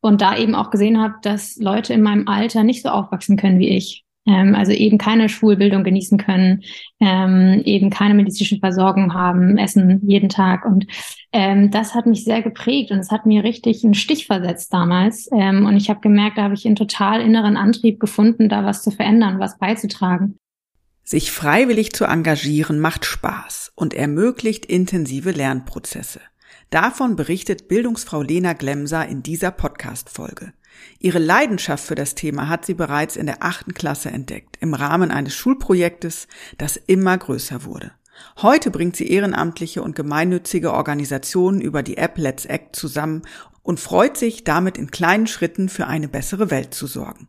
Und da eben auch gesehen habe, dass Leute in meinem Alter nicht so aufwachsen können wie ich. Ähm, also eben keine Schulbildung genießen können, ähm, eben keine medizinische Versorgung haben, essen jeden Tag. Und ähm, das hat mich sehr geprägt und es hat mir richtig einen Stich versetzt damals. Ähm, und ich habe gemerkt, da habe ich einen total inneren Antrieb gefunden, da was zu verändern, was beizutragen. Sich freiwillig zu engagieren macht Spaß und ermöglicht intensive Lernprozesse. Davon berichtet Bildungsfrau Lena Glemser in dieser Podcast-Folge. Ihre Leidenschaft für das Thema hat sie bereits in der achten Klasse entdeckt, im Rahmen eines Schulprojektes, das immer größer wurde. Heute bringt sie ehrenamtliche und gemeinnützige Organisationen über die App Let's Act zusammen und freut sich, damit in kleinen Schritten für eine bessere Welt zu sorgen.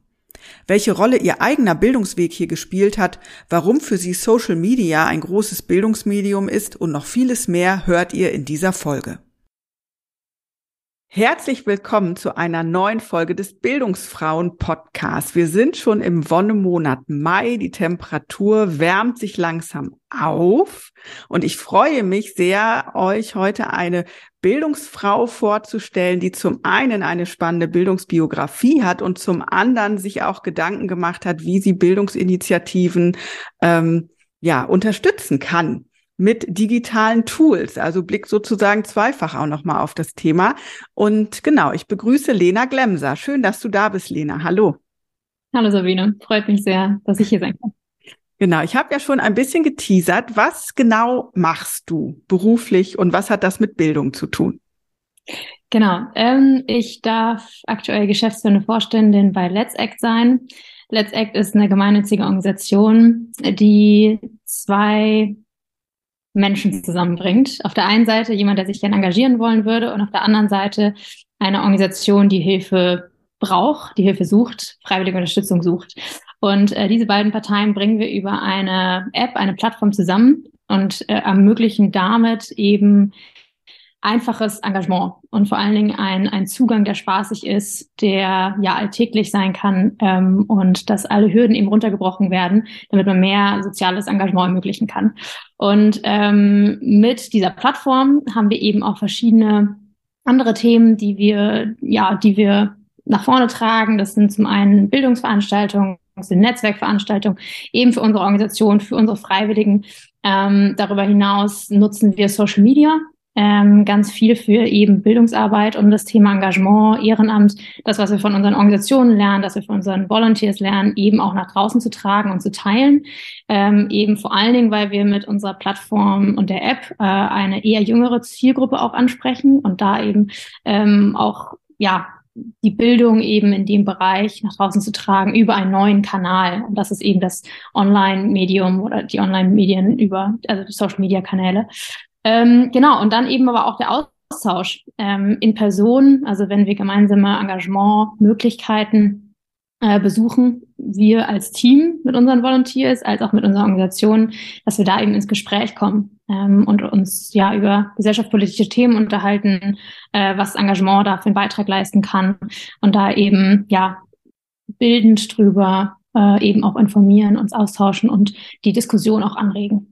Welche Rolle ihr eigener Bildungsweg hier gespielt hat, warum für sie Social Media ein großes Bildungsmedium ist und noch vieles mehr hört ihr in dieser Folge. Herzlich willkommen zu einer neuen Folge des Bildungsfrauen Podcasts. Wir sind schon im Wonnemonat Mai. Die Temperatur wärmt sich langsam auf und ich freue mich sehr, euch heute eine Bildungsfrau vorzustellen, die zum einen eine spannende Bildungsbiografie hat und zum anderen sich auch Gedanken gemacht hat, wie sie Bildungsinitiativen ähm, ja unterstützen kann mit digitalen Tools. Also Blick sozusagen zweifach auch nochmal auf das Thema. Und genau, ich begrüße Lena Glemser. Schön, dass du da bist, Lena. Hallo. Hallo Sabine, freut mich sehr, dass ich hier sein kann. Genau, ich habe ja schon ein bisschen geteasert. Was genau machst du beruflich und was hat das mit Bildung zu tun? Genau, ähm, ich darf aktuell geschäftsführende Vorständin bei Let's Act sein. Let's Act ist eine gemeinnützige Organisation, die zwei Menschen zusammenbringt. Auf der einen Seite jemand, der sich gerne engagieren wollen würde und auf der anderen Seite eine Organisation, die Hilfe braucht, die Hilfe sucht, freiwillige Unterstützung sucht. Und äh, diese beiden Parteien bringen wir über eine App, eine Plattform zusammen und äh, ermöglichen damit eben einfaches Engagement und vor allen Dingen ein, ein Zugang, der spaßig ist, der ja alltäglich sein kann ähm, und dass alle Hürden eben runtergebrochen werden, damit man mehr soziales Engagement ermöglichen kann. Und ähm, mit dieser Plattform haben wir eben auch verschiedene andere Themen, die wir, ja, die wir nach vorne tragen. Das sind zum einen Bildungsveranstaltungen, das sind Netzwerkveranstaltungen, eben für unsere Organisation, für unsere Freiwilligen. Ähm, darüber hinaus nutzen wir Social Media, ähm, ganz viel für eben Bildungsarbeit und das Thema Engagement, Ehrenamt, das, was wir von unseren Organisationen lernen, das wir von unseren Volunteers lernen, eben auch nach draußen zu tragen und zu teilen. Ähm, eben vor allen Dingen, weil wir mit unserer Plattform und der App äh, eine eher jüngere Zielgruppe auch ansprechen und da eben ähm, auch ja die Bildung eben in dem Bereich nach draußen zu tragen über einen neuen Kanal. Und das ist eben das Online-Medium oder die Online-Medien über, also Social-Media-Kanäle. Ähm, genau, und dann eben aber auch der Austausch ähm, in Person, also wenn wir gemeinsame Engagementmöglichkeiten äh, besuchen, wir als Team mit unseren Volunteers, als auch mit unserer Organisation, dass wir da eben ins Gespräch kommen ähm, und uns ja über gesellschaftspolitische Themen unterhalten, äh, was Engagement da für einen Beitrag leisten kann und da eben ja bildend drüber äh, eben auch informieren, uns austauschen und die Diskussion auch anregen.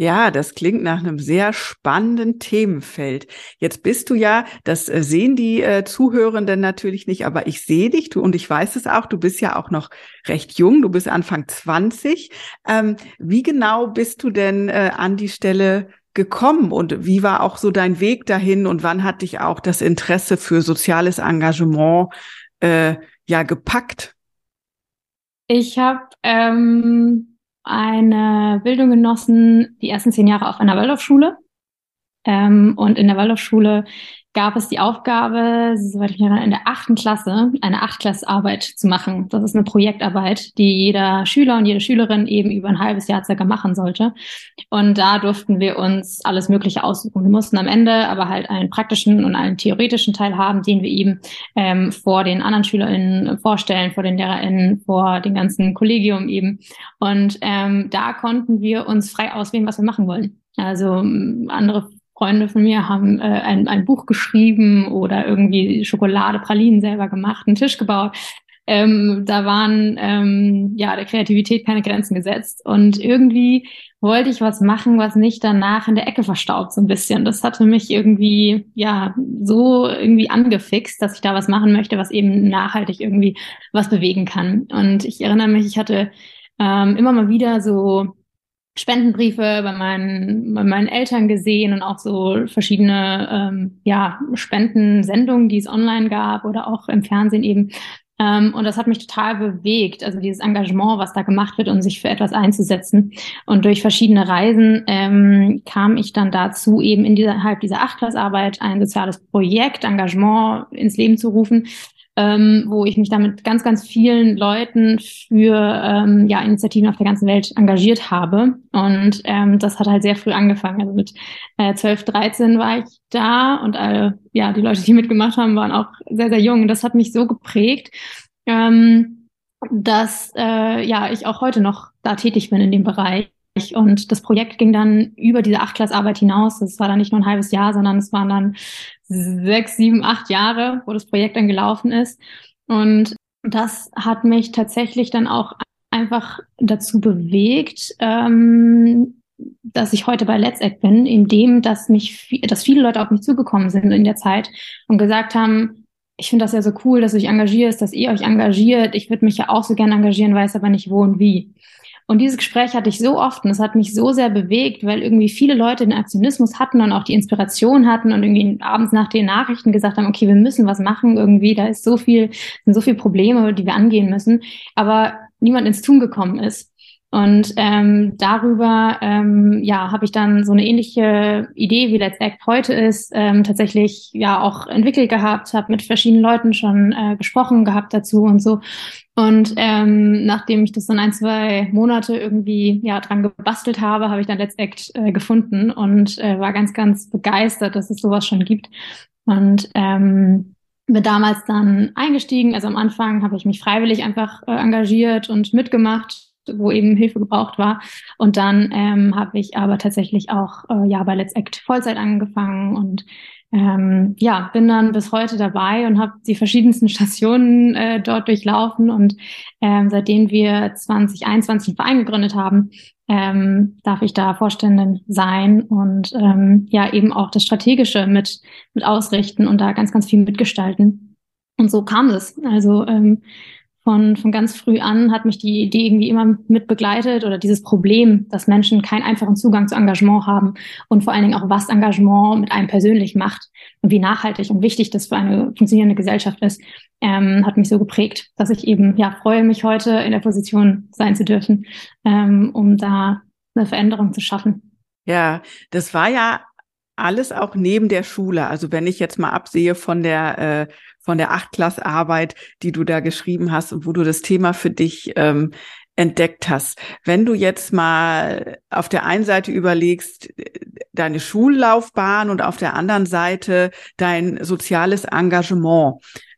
Ja, das klingt nach einem sehr spannenden Themenfeld. Jetzt bist du ja, das äh, sehen die äh, Zuhörenden natürlich nicht, aber ich sehe dich du, und ich weiß es auch, du bist ja auch noch recht jung, du bist Anfang 20. Ähm, wie genau bist du denn äh, an die Stelle gekommen und wie war auch so dein Weg dahin und wann hat dich auch das Interesse für soziales Engagement äh, ja gepackt? Ich habe ähm, eine Bildung genossen, die ersten zehn Jahre auf einer Waldorfschule. Ähm, und in der Waldorfschule gab es die Aufgabe, soweit ich mich erinnere, in der achten Klasse eine Achtklassarbeit zu machen. Das ist eine Projektarbeit, die jeder Schüler und jede Schülerin eben über ein halbes Jahr circa machen sollte. Und da durften wir uns alles Mögliche aussuchen. Wir mussten am Ende aber halt einen praktischen und einen theoretischen Teil haben, den wir eben ähm, vor den anderen SchülerInnen vorstellen, vor den LehrerInnen, vor dem ganzen Kollegium eben. Und ähm, da konnten wir uns frei auswählen, was wir machen wollen. Also andere Freunde von mir haben äh, ein, ein Buch geschrieben oder irgendwie Schokolade, Pralinen selber gemacht, einen Tisch gebaut. Ähm, da waren ähm, ja der Kreativität keine Grenzen gesetzt. Und irgendwie wollte ich was machen, was nicht danach in der Ecke verstaubt, so ein bisschen. Das hatte mich irgendwie ja so irgendwie angefixt, dass ich da was machen möchte, was eben nachhaltig irgendwie was bewegen kann. Und ich erinnere mich, ich hatte ähm, immer mal wieder so Spendenbriefe bei meinen, bei meinen Eltern gesehen und auch so verschiedene ähm, ja, Spendensendungen, die es online gab oder auch im Fernsehen eben. Ähm, und das hat mich total bewegt, also dieses Engagement, was da gemacht wird, um sich für etwas einzusetzen. Und durch verschiedene Reisen ähm, kam ich dann dazu, eben innerhalb dieser Achtklassarbeit ein soziales Projekt, Engagement ins Leben zu rufen, ähm, wo ich mich damit ganz, ganz vielen Leuten für ähm, ja, Initiativen auf der ganzen Welt engagiert habe. Und ähm, das hat halt sehr früh angefangen. Also mit äh, 12, 13 war ich da und alle, ja, die Leute, die mitgemacht haben, waren auch sehr, sehr jung. Und das hat mich so geprägt, ähm, dass äh, ja, ich auch heute noch da tätig bin in dem Bereich. Und das Projekt ging dann über diese Achtklassarbeit hinaus. Das war dann nicht nur ein halbes Jahr, sondern es waren dann sechs, sieben, acht Jahre, wo das Projekt dann gelaufen ist. Und das hat mich tatsächlich dann auch einfach dazu bewegt, ähm, dass ich heute bei Let's Act bin, indem dass mich, dass viele Leute auf mich zugekommen sind in der Zeit und gesagt haben, ich finde das ja so cool, dass du dich engagierst, dass ihr euch engagiert. Ich würde mich ja auch so gerne engagieren, weiß aber nicht wo und wie. Und dieses Gespräch hatte ich so oft und es hat mich so sehr bewegt, weil irgendwie viele Leute den Aktionismus hatten und auch die Inspiration hatten und irgendwie abends nach den Nachrichten gesagt haben, okay, wir müssen was machen irgendwie, da ist so viel, sind so viele Probleme, die wir angehen müssen, aber niemand ins Tun gekommen ist. Und ähm, darüber ähm, ja, habe ich dann so eine ähnliche Idee, wie Let's Act heute ist, ähm, tatsächlich ja auch entwickelt gehabt, habe mit verschiedenen Leuten schon äh, gesprochen gehabt dazu und so. Und ähm, nachdem ich das dann ein, zwei Monate irgendwie ja dran gebastelt habe, habe ich dann Let's Act äh, gefunden und äh, war ganz, ganz begeistert, dass es sowas schon gibt. Und ähm, bin damals dann eingestiegen. Also am Anfang habe ich mich freiwillig einfach äh, engagiert und mitgemacht wo eben Hilfe gebraucht war. Und dann ähm, habe ich aber tatsächlich auch äh, ja bei Let's Act Vollzeit angefangen und ähm, ja, bin dann bis heute dabei und habe die verschiedensten Stationen äh, dort durchlaufen. Und ähm, seitdem wir 2021 einen Verein gegründet haben, ähm, darf ich da Vorständin sein und ähm, ja eben auch das Strategische mit, mit ausrichten und da ganz, ganz viel mitgestalten. Und so kam es. Also ähm, von, von ganz früh an hat mich die Idee irgendwie immer mit begleitet oder dieses Problem, dass Menschen keinen einfachen Zugang zu Engagement haben und vor allen Dingen auch, was Engagement mit einem persönlich macht und wie nachhaltig und wichtig das für eine funktionierende Gesellschaft ist, ähm, hat mich so geprägt, dass ich eben, ja, freue mich heute in der Position sein zu dürfen, ähm, um da eine Veränderung zu schaffen. Ja, das war ja alles auch neben der Schule. Also wenn ich jetzt mal absehe von der äh, von der Achtklassarbeit, die du da geschrieben hast und wo du das Thema für dich ähm, entdeckt hast. Wenn du jetzt mal auf der einen Seite überlegst, deine Schullaufbahn und auf der anderen Seite dein soziales Engagement.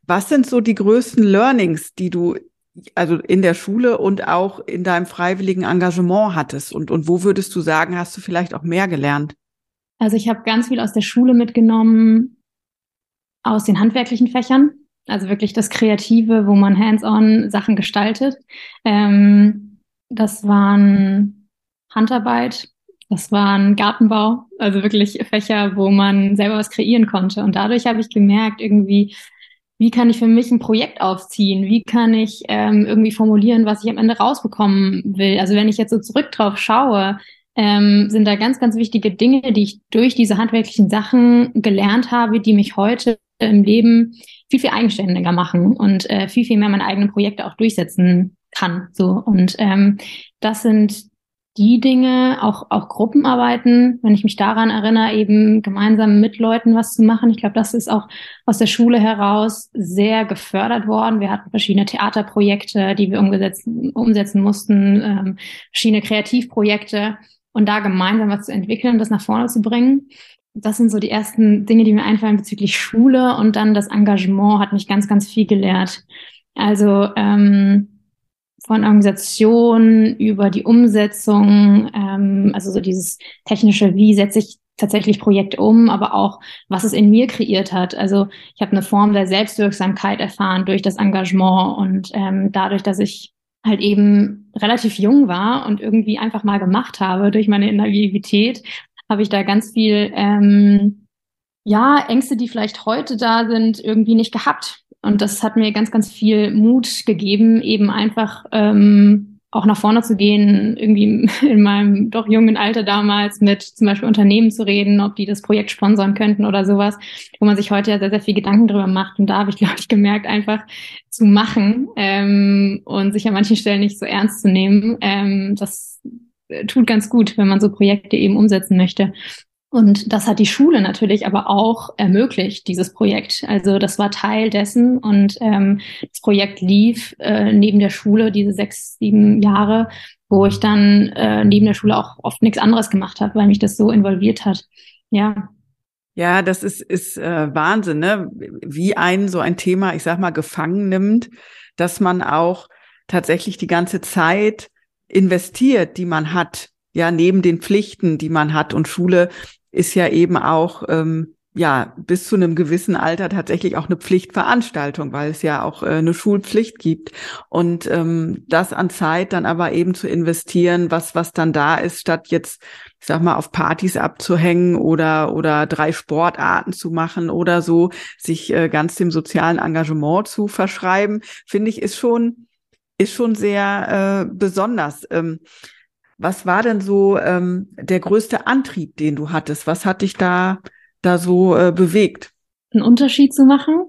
Was sind so die größten Learnings, die du also in der Schule und auch in deinem freiwilligen Engagement hattest? Und, und wo würdest du sagen, hast du vielleicht auch mehr gelernt? Also ich habe ganz viel aus der Schule mitgenommen, aus den handwerklichen Fächern, also wirklich das Kreative, wo man hands-on Sachen gestaltet. Ähm, das waren Handarbeit, das waren Gartenbau, also wirklich Fächer, wo man selber was kreieren konnte. Und dadurch habe ich gemerkt, irgendwie, wie kann ich für mich ein Projekt aufziehen? Wie kann ich ähm, irgendwie formulieren, was ich am Ende rausbekommen will? Also wenn ich jetzt so zurück drauf schaue, ähm, sind da ganz, ganz wichtige Dinge, die ich durch diese handwerklichen Sachen gelernt habe, die mich heute im Leben viel, viel eigenständiger machen und äh, viel, viel mehr meine eigenen Projekte auch durchsetzen kann. So und ähm, das sind die Dinge, auch, auch Gruppenarbeiten, wenn ich mich daran erinnere, eben gemeinsam mit Leuten was zu machen. Ich glaube, das ist auch aus der Schule heraus sehr gefördert worden. Wir hatten verschiedene Theaterprojekte, die wir umgesetzt, umsetzen mussten, ähm, verschiedene Kreativprojekte und da gemeinsam was zu entwickeln, das nach vorne zu bringen. Das sind so die ersten Dinge, die mir einfallen bezüglich Schule und dann das Engagement hat mich ganz, ganz viel gelehrt. Also ähm, von Organisation über die Umsetzung, ähm, also so dieses technische, wie setze ich tatsächlich Projekte um, aber auch, was es in mir kreiert hat. Also ich habe eine Form der Selbstwirksamkeit erfahren durch das Engagement und ähm, dadurch, dass ich halt eben relativ jung war und irgendwie einfach mal gemacht habe durch meine Naivität, habe ich da ganz viel, ähm, ja, Ängste, die vielleicht heute da sind, irgendwie nicht gehabt. Und das hat mir ganz, ganz viel Mut gegeben, eben einfach ähm, auch nach vorne zu gehen, irgendwie in meinem doch jungen Alter damals mit zum Beispiel Unternehmen zu reden, ob die das Projekt sponsern könnten oder sowas, wo man sich heute ja sehr, sehr viel Gedanken drüber macht. Und da habe ich, glaube ich, gemerkt, einfach zu machen ähm, und sich an manchen Stellen nicht so ernst zu nehmen. Ähm, das tut ganz gut, wenn man so Projekte eben umsetzen möchte. Und das hat die Schule natürlich aber auch ermöglicht, dieses Projekt. Also das war Teil dessen und ähm, das Projekt lief äh, neben der Schule diese sechs, sieben Jahre, wo ich dann äh, neben der Schule auch oft nichts anderes gemacht habe, weil mich das so involviert hat. Ja. Ja, das ist, ist äh, Wahnsinn, ne? wie ein so ein Thema, ich sag mal, gefangen nimmt, dass man auch tatsächlich die ganze Zeit investiert, die man hat, ja, neben den Pflichten, die man hat. Und Schule ist ja eben auch ähm, ja bis zu einem gewissen Alter tatsächlich auch eine Pflichtveranstaltung, weil es ja auch äh, eine Schulpflicht gibt und ähm, das an Zeit dann aber eben zu investieren, was was dann da ist, statt jetzt ich sag mal auf Partys abzuhängen oder oder drei Sportarten zu machen oder so, sich äh, ganz dem sozialen Engagement zu verschreiben, finde ich ist schon ist schon sehr äh, besonders. Ähm, was war denn so ähm, der größte Antrieb, den du hattest? Was hat dich da, da so äh, bewegt? Einen Unterschied zu machen.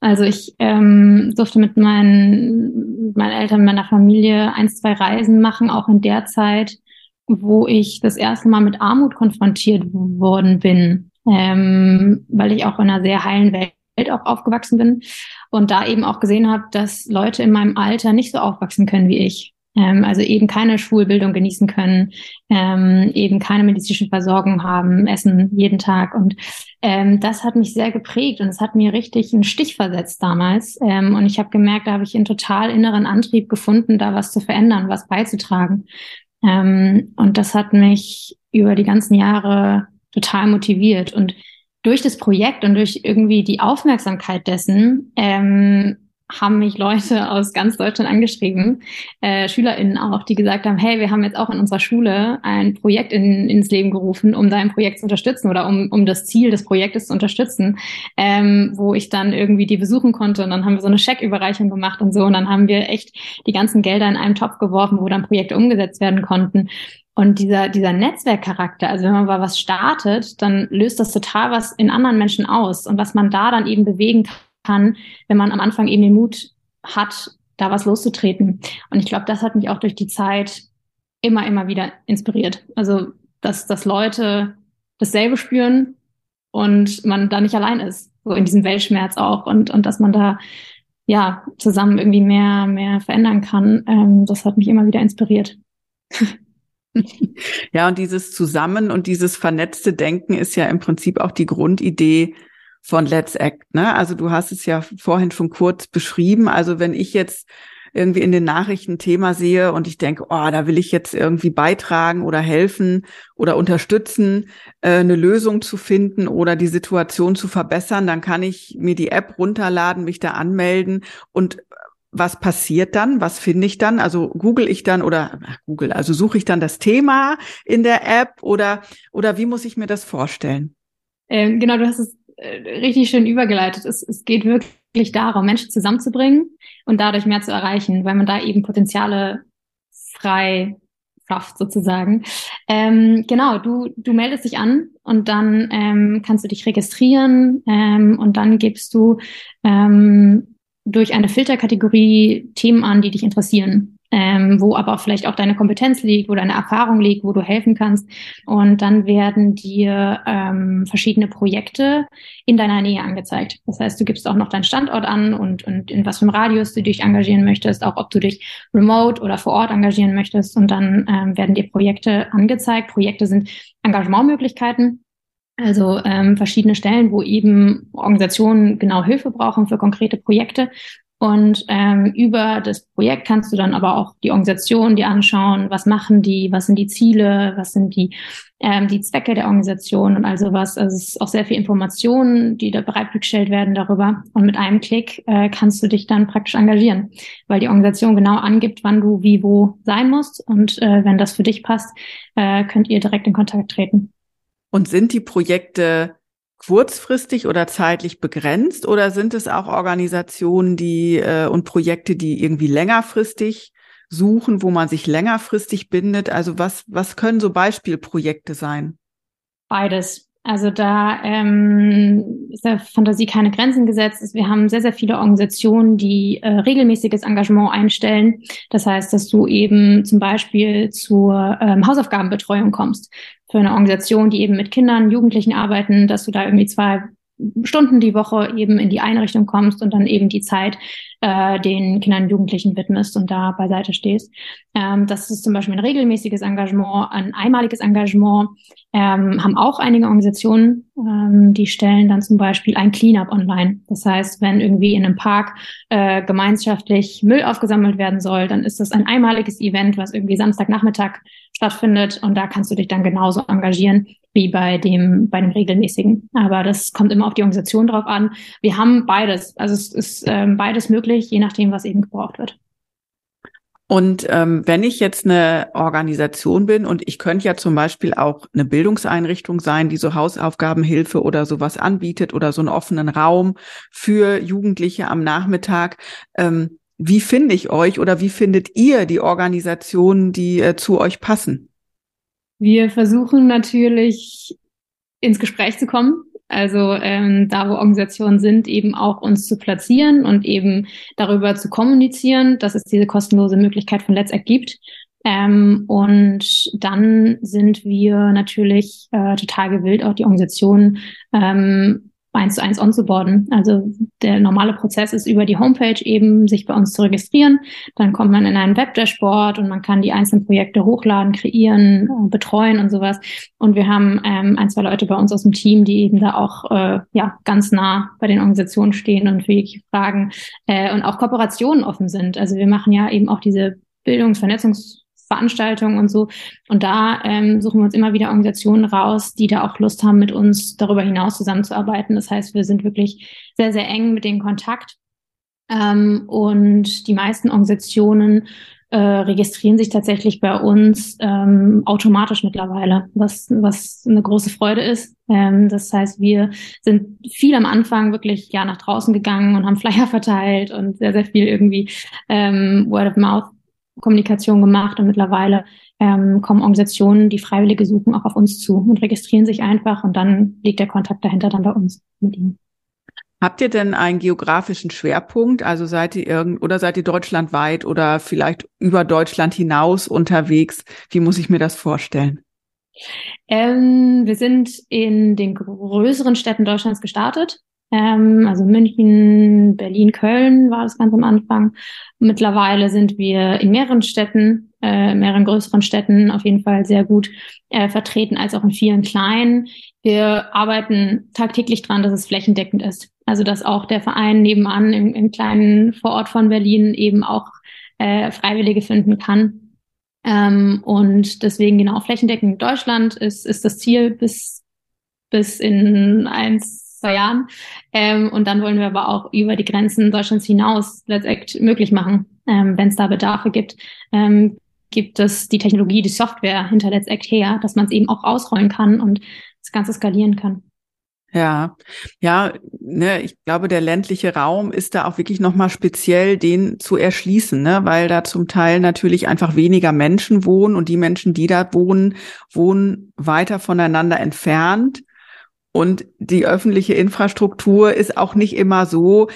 Also ich ähm, durfte mit meinen, mit meinen Eltern, meiner Familie ein, zwei Reisen machen, auch in der Zeit, wo ich das erste Mal mit Armut konfrontiert worden bin, ähm, weil ich auch in einer sehr heilen Welt auch aufgewachsen bin und da eben auch gesehen habe, dass Leute in meinem Alter nicht so aufwachsen können wie ich ähm, also eben keine Schulbildung genießen können, ähm, eben keine medizinische Versorgung haben, essen jeden Tag. Und ähm, das hat mich sehr geprägt und es hat mir richtig einen Stich versetzt damals. Ähm, und ich habe gemerkt, da habe ich einen total inneren Antrieb gefunden, da was zu verändern, was beizutragen. Ähm, und das hat mich über die ganzen Jahre total motiviert. Und durch das Projekt und durch irgendwie die Aufmerksamkeit dessen ähm, haben mich Leute aus ganz Deutschland angeschrieben, äh, SchülerInnen auch, die gesagt haben, hey, wir haben jetzt auch in unserer Schule ein Projekt in, ins Leben gerufen, um dein Projekt zu unterstützen oder um, um das Ziel des Projektes zu unterstützen, ähm, wo ich dann irgendwie die besuchen konnte und dann haben wir so eine Schecküberreichung gemacht und so und dann haben wir echt die ganzen Gelder in einen Topf geworfen, wo dann Projekte umgesetzt werden konnten. Und dieser, dieser Netzwerkcharakter, also wenn man mal was startet, dann löst das total was in anderen Menschen aus und was man da dann eben bewegen kann wenn man am Anfang eben den Mut hat, da was loszutreten. Und ich glaube, das hat mich auch durch die Zeit immer, immer wieder inspiriert. Also, dass, dass Leute dasselbe spüren und man da nicht allein ist, so in diesem Weltschmerz auch und, und dass man da ja zusammen irgendwie mehr, mehr verändern kann. Ähm, das hat mich immer wieder inspiriert. Ja, und dieses Zusammen und dieses vernetzte Denken ist ja im Prinzip auch die Grundidee von Let's Act. Ne? Also du hast es ja vorhin schon kurz beschrieben. Also wenn ich jetzt irgendwie in den Nachrichten Thema sehe und ich denke, oh, da will ich jetzt irgendwie beitragen oder helfen oder unterstützen, äh, eine Lösung zu finden oder die Situation zu verbessern, dann kann ich mir die App runterladen, mich da anmelden und was passiert dann? Was finde ich dann? Also google ich dann oder ach, Google, also suche ich dann das Thema in der App oder oder wie muss ich mir das vorstellen? Ähm, genau, du hast es äh, richtig schön übergeleitet. Es, es geht wirklich darum, Menschen zusammenzubringen und dadurch mehr zu erreichen, weil man da eben Potenziale frei schafft sozusagen. Ähm, genau, du, du meldest dich an und dann ähm, kannst du dich registrieren ähm, und dann gibst du ähm, durch eine Filterkategorie Themen an, die dich interessieren ähm, wo aber vielleicht auch deine Kompetenz liegt, wo deine Erfahrung liegt, wo du helfen kannst. Und dann werden dir ähm, verschiedene Projekte in deiner Nähe angezeigt. Das heißt, du gibst auch noch deinen Standort an und, und in was für einem Radius du dich engagieren möchtest, auch ob du dich remote oder vor Ort engagieren möchtest. Und dann ähm, werden dir Projekte angezeigt. Projekte sind Engagementmöglichkeiten. Also ähm, verschiedene Stellen, wo eben Organisationen genau Hilfe brauchen für konkrete Projekte. Und ähm, über das Projekt kannst du dann aber auch die Organisation dir anschauen, was machen die, was sind die Ziele, was sind die, ähm, die Zwecke der Organisation und also was. Also es ist auch sehr viel Informationen, die da bereitgestellt werden darüber. Und mit einem Klick äh, kannst du dich dann praktisch engagieren, weil die Organisation genau angibt, wann du wie wo sein musst. Und äh, wenn das für dich passt, äh, könnt ihr direkt in Kontakt treten. Und sind die Projekte kurzfristig oder zeitlich begrenzt oder sind es auch Organisationen, die äh, und Projekte, die irgendwie längerfristig suchen, wo man sich längerfristig bindet? Also was was können so Beispielprojekte sein? Beides. Also da ähm, ist der Fantasie keine Grenzen gesetzt. Wir haben sehr, sehr viele Organisationen, die äh, regelmäßiges Engagement einstellen. Das heißt, dass du eben zum Beispiel zur ähm, Hausaufgabenbetreuung kommst für eine Organisation, die eben mit Kindern, Jugendlichen arbeiten, dass du da irgendwie zwei Stunden die Woche eben in die Einrichtung kommst und dann eben die Zeit äh, den Kindern und Jugendlichen widmest und da beiseite stehst. Ähm, das ist zum Beispiel ein regelmäßiges Engagement, ein einmaliges Engagement. Ähm, haben auch einige Organisationen, ähm, die stellen dann zum Beispiel ein Cleanup online. Das heißt, wenn irgendwie in einem Park äh, gemeinschaftlich Müll aufgesammelt werden soll, dann ist das ein einmaliges Event, was irgendwie Samstagnachmittag stattfindet und da kannst du dich dann genauso engagieren wie bei dem, bei dem regelmäßigen. Aber das kommt immer auf die Organisation drauf an. Wir haben beides. Also es ist ähm, beides möglich, je nachdem, was eben gebraucht wird. Und ähm, wenn ich jetzt eine Organisation bin und ich könnte ja zum Beispiel auch eine Bildungseinrichtung sein, die so Hausaufgabenhilfe oder sowas anbietet oder so einen offenen Raum für Jugendliche am Nachmittag, ähm, wie finde ich euch oder wie findet ihr die Organisationen, die äh, zu euch passen? Wir versuchen natürlich ins Gespräch zu kommen. Also ähm, da, wo Organisationen sind, eben auch uns zu platzieren und eben darüber zu kommunizieren, dass es diese kostenlose Möglichkeit von Let's Act gibt. Ähm, und dann sind wir natürlich äh, total gewillt, auch die Organisationen ähm, eins zu eins onzuboarden. Also der normale Prozess ist über die Homepage eben, sich bei uns zu registrieren. Dann kommt man in einen Webdashboard und man kann die einzelnen Projekte hochladen, kreieren, äh, betreuen und sowas. Und wir haben ähm, ein, zwei Leute bei uns aus dem Team, die eben da auch äh, ja ganz nah bei den Organisationen stehen und für jegliche Fragen äh, und auch Kooperationen offen sind. Also wir machen ja eben auch diese Bildungs-, Vernetzungs- Veranstaltungen und so. Und da ähm, suchen wir uns immer wieder Organisationen raus, die da auch Lust haben, mit uns darüber hinaus zusammenzuarbeiten. Das heißt, wir sind wirklich sehr, sehr eng mit denen Kontakt. Ähm, und die meisten Organisationen äh, registrieren sich tatsächlich bei uns ähm, automatisch mittlerweile, was, was eine große Freude ist. Ähm, das heißt, wir sind viel am Anfang wirklich ja nach draußen gegangen und haben Flyer verteilt und sehr, sehr viel irgendwie ähm, Word of Mouth Kommunikation gemacht und mittlerweile ähm, kommen Organisationen, die Freiwillige suchen, auch auf uns zu und registrieren sich einfach und dann liegt der Kontakt dahinter dann bei uns mit ihnen. Habt ihr denn einen geografischen Schwerpunkt? Also seid ihr irgend oder seid ihr deutschlandweit oder vielleicht über Deutschland hinaus unterwegs? Wie muss ich mir das vorstellen? Ähm, wir sind in den größeren Städten Deutschlands gestartet. Ähm, also München, Berlin, Köln war das ganz am Anfang. Mittlerweile sind wir in mehreren Städten, äh, mehreren größeren Städten auf jeden Fall sehr gut äh, vertreten, als auch in vielen kleinen. Wir arbeiten tagtäglich dran, dass es flächendeckend ist. Also dass auch der Verein nebenan im, im kleinen Vorort von Berlin eben auch äh, Freiwillige finden kann. Ähm, und deswegen genau flächendeckend Deutschland ist, ist das Ziel bis, bis in eins zwei Jahren. Ähm, und dann wollen wir aber auch über die Grenzen Deutschlands hinaus Act möglich machen, ähm, wenn es da Bedarfe gibt. Ähm, gibt es die Technologie, die Software hinter Let's Act her, dass man es eben auch ausrollen kann und das Ganze skalieren kann. Ja, ja, ne, ich glaube, der ländliche Raum ist da auch wirklich nochmal speziell, den zu erschließen, ne, weil da zum Teil natürlich einfach weniger Menschen wohnen und die Menschen, die da wohnen, wohnen weiter voneinander entfernt. Und die öffentliche Infrastruktur ist auch nicht immer so,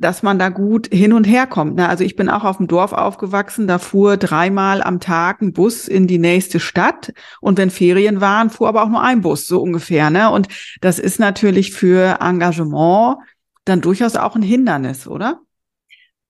dass man da gut hin und her kommt. Ne? Also ich bin auch auf dem Dorf aufgewachsen, da fuhr dreimal am Tag ein Bus in die nächste Stadt und wenn Ferien waren, fuhr aber auch nur ein Bus, so ungefähr. Ne? Und das ist natürlich für Engagement dann durchaus auch ein Hindernis, oder?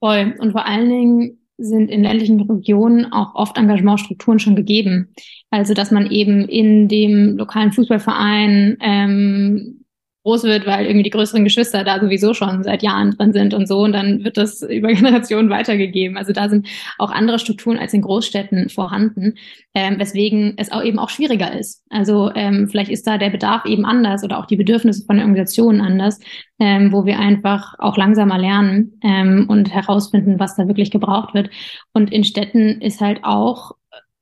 Voll. Und vor allen Dingen sind in ländlichen Regionen auch oft Engagementstrukturen schon gegeben. Also dass man eben in dem lokalen Fußballverein ähm, groß wird, weil irgendwie die größeren Geschwister da sowieso schon seit Jahren drin sind und so. Und dann wird das über Generationen weitergegeben. Also da sind auch andere Strukturen als in Großstädten vorhanden, ähm, weswegen es auch eben auch schwieriger ist. Also ähm, vielleicht ist da der Bedarf eben anders oder auch die Bedürfnisse von Organisationen anders, ähm, wo wir einfach auch langsamer lernen ähm, und herausfinden, was da wirklich gebraucht wird. Und in Städten ist halt auch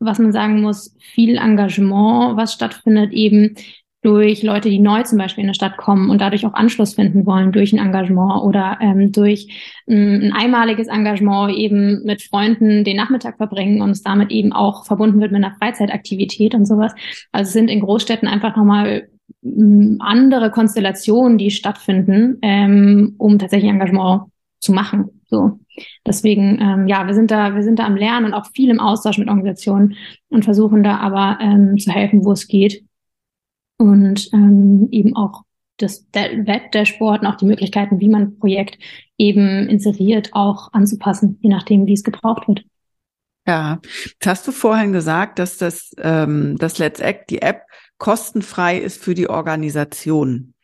was man sagen muss, viel Engagement, was stattfindet, eben durch Leute, die neu zum Beispiel in eine Stadt kommen und dadurch auch Anschluss finden wollen durch ein Engagement oder ähm, durch ähm, ein einmaliges Engagement eben mit Freunden den Nachmittag verbringen und es damit eben auch verbunden wird mit einer Freizeitaktivität und sowas. Also sind in Großstädten einfach nochmal ähm, andere Konstellationen, die stattfinden, ähm, um tatsächlich Engagement zu machen. So. Deswegen, ähm, ja, wir sind da, wir sind da am Lernen und auch viel im Austausch mit Organisationen und versuchen da aber ähm, zu helfen, wo es geht und ähm, eben auch das Web-Dashboard und auch die Möglichkeiten, wie man ein Projekt eben inseriert, auch anzupassen, je nachdem, wie es gebraucht wird. Ja, jetzt hast du vorhin gesagt, dass das, ähm, das Let's Act, die App, kostenfrei ist für die Organisation.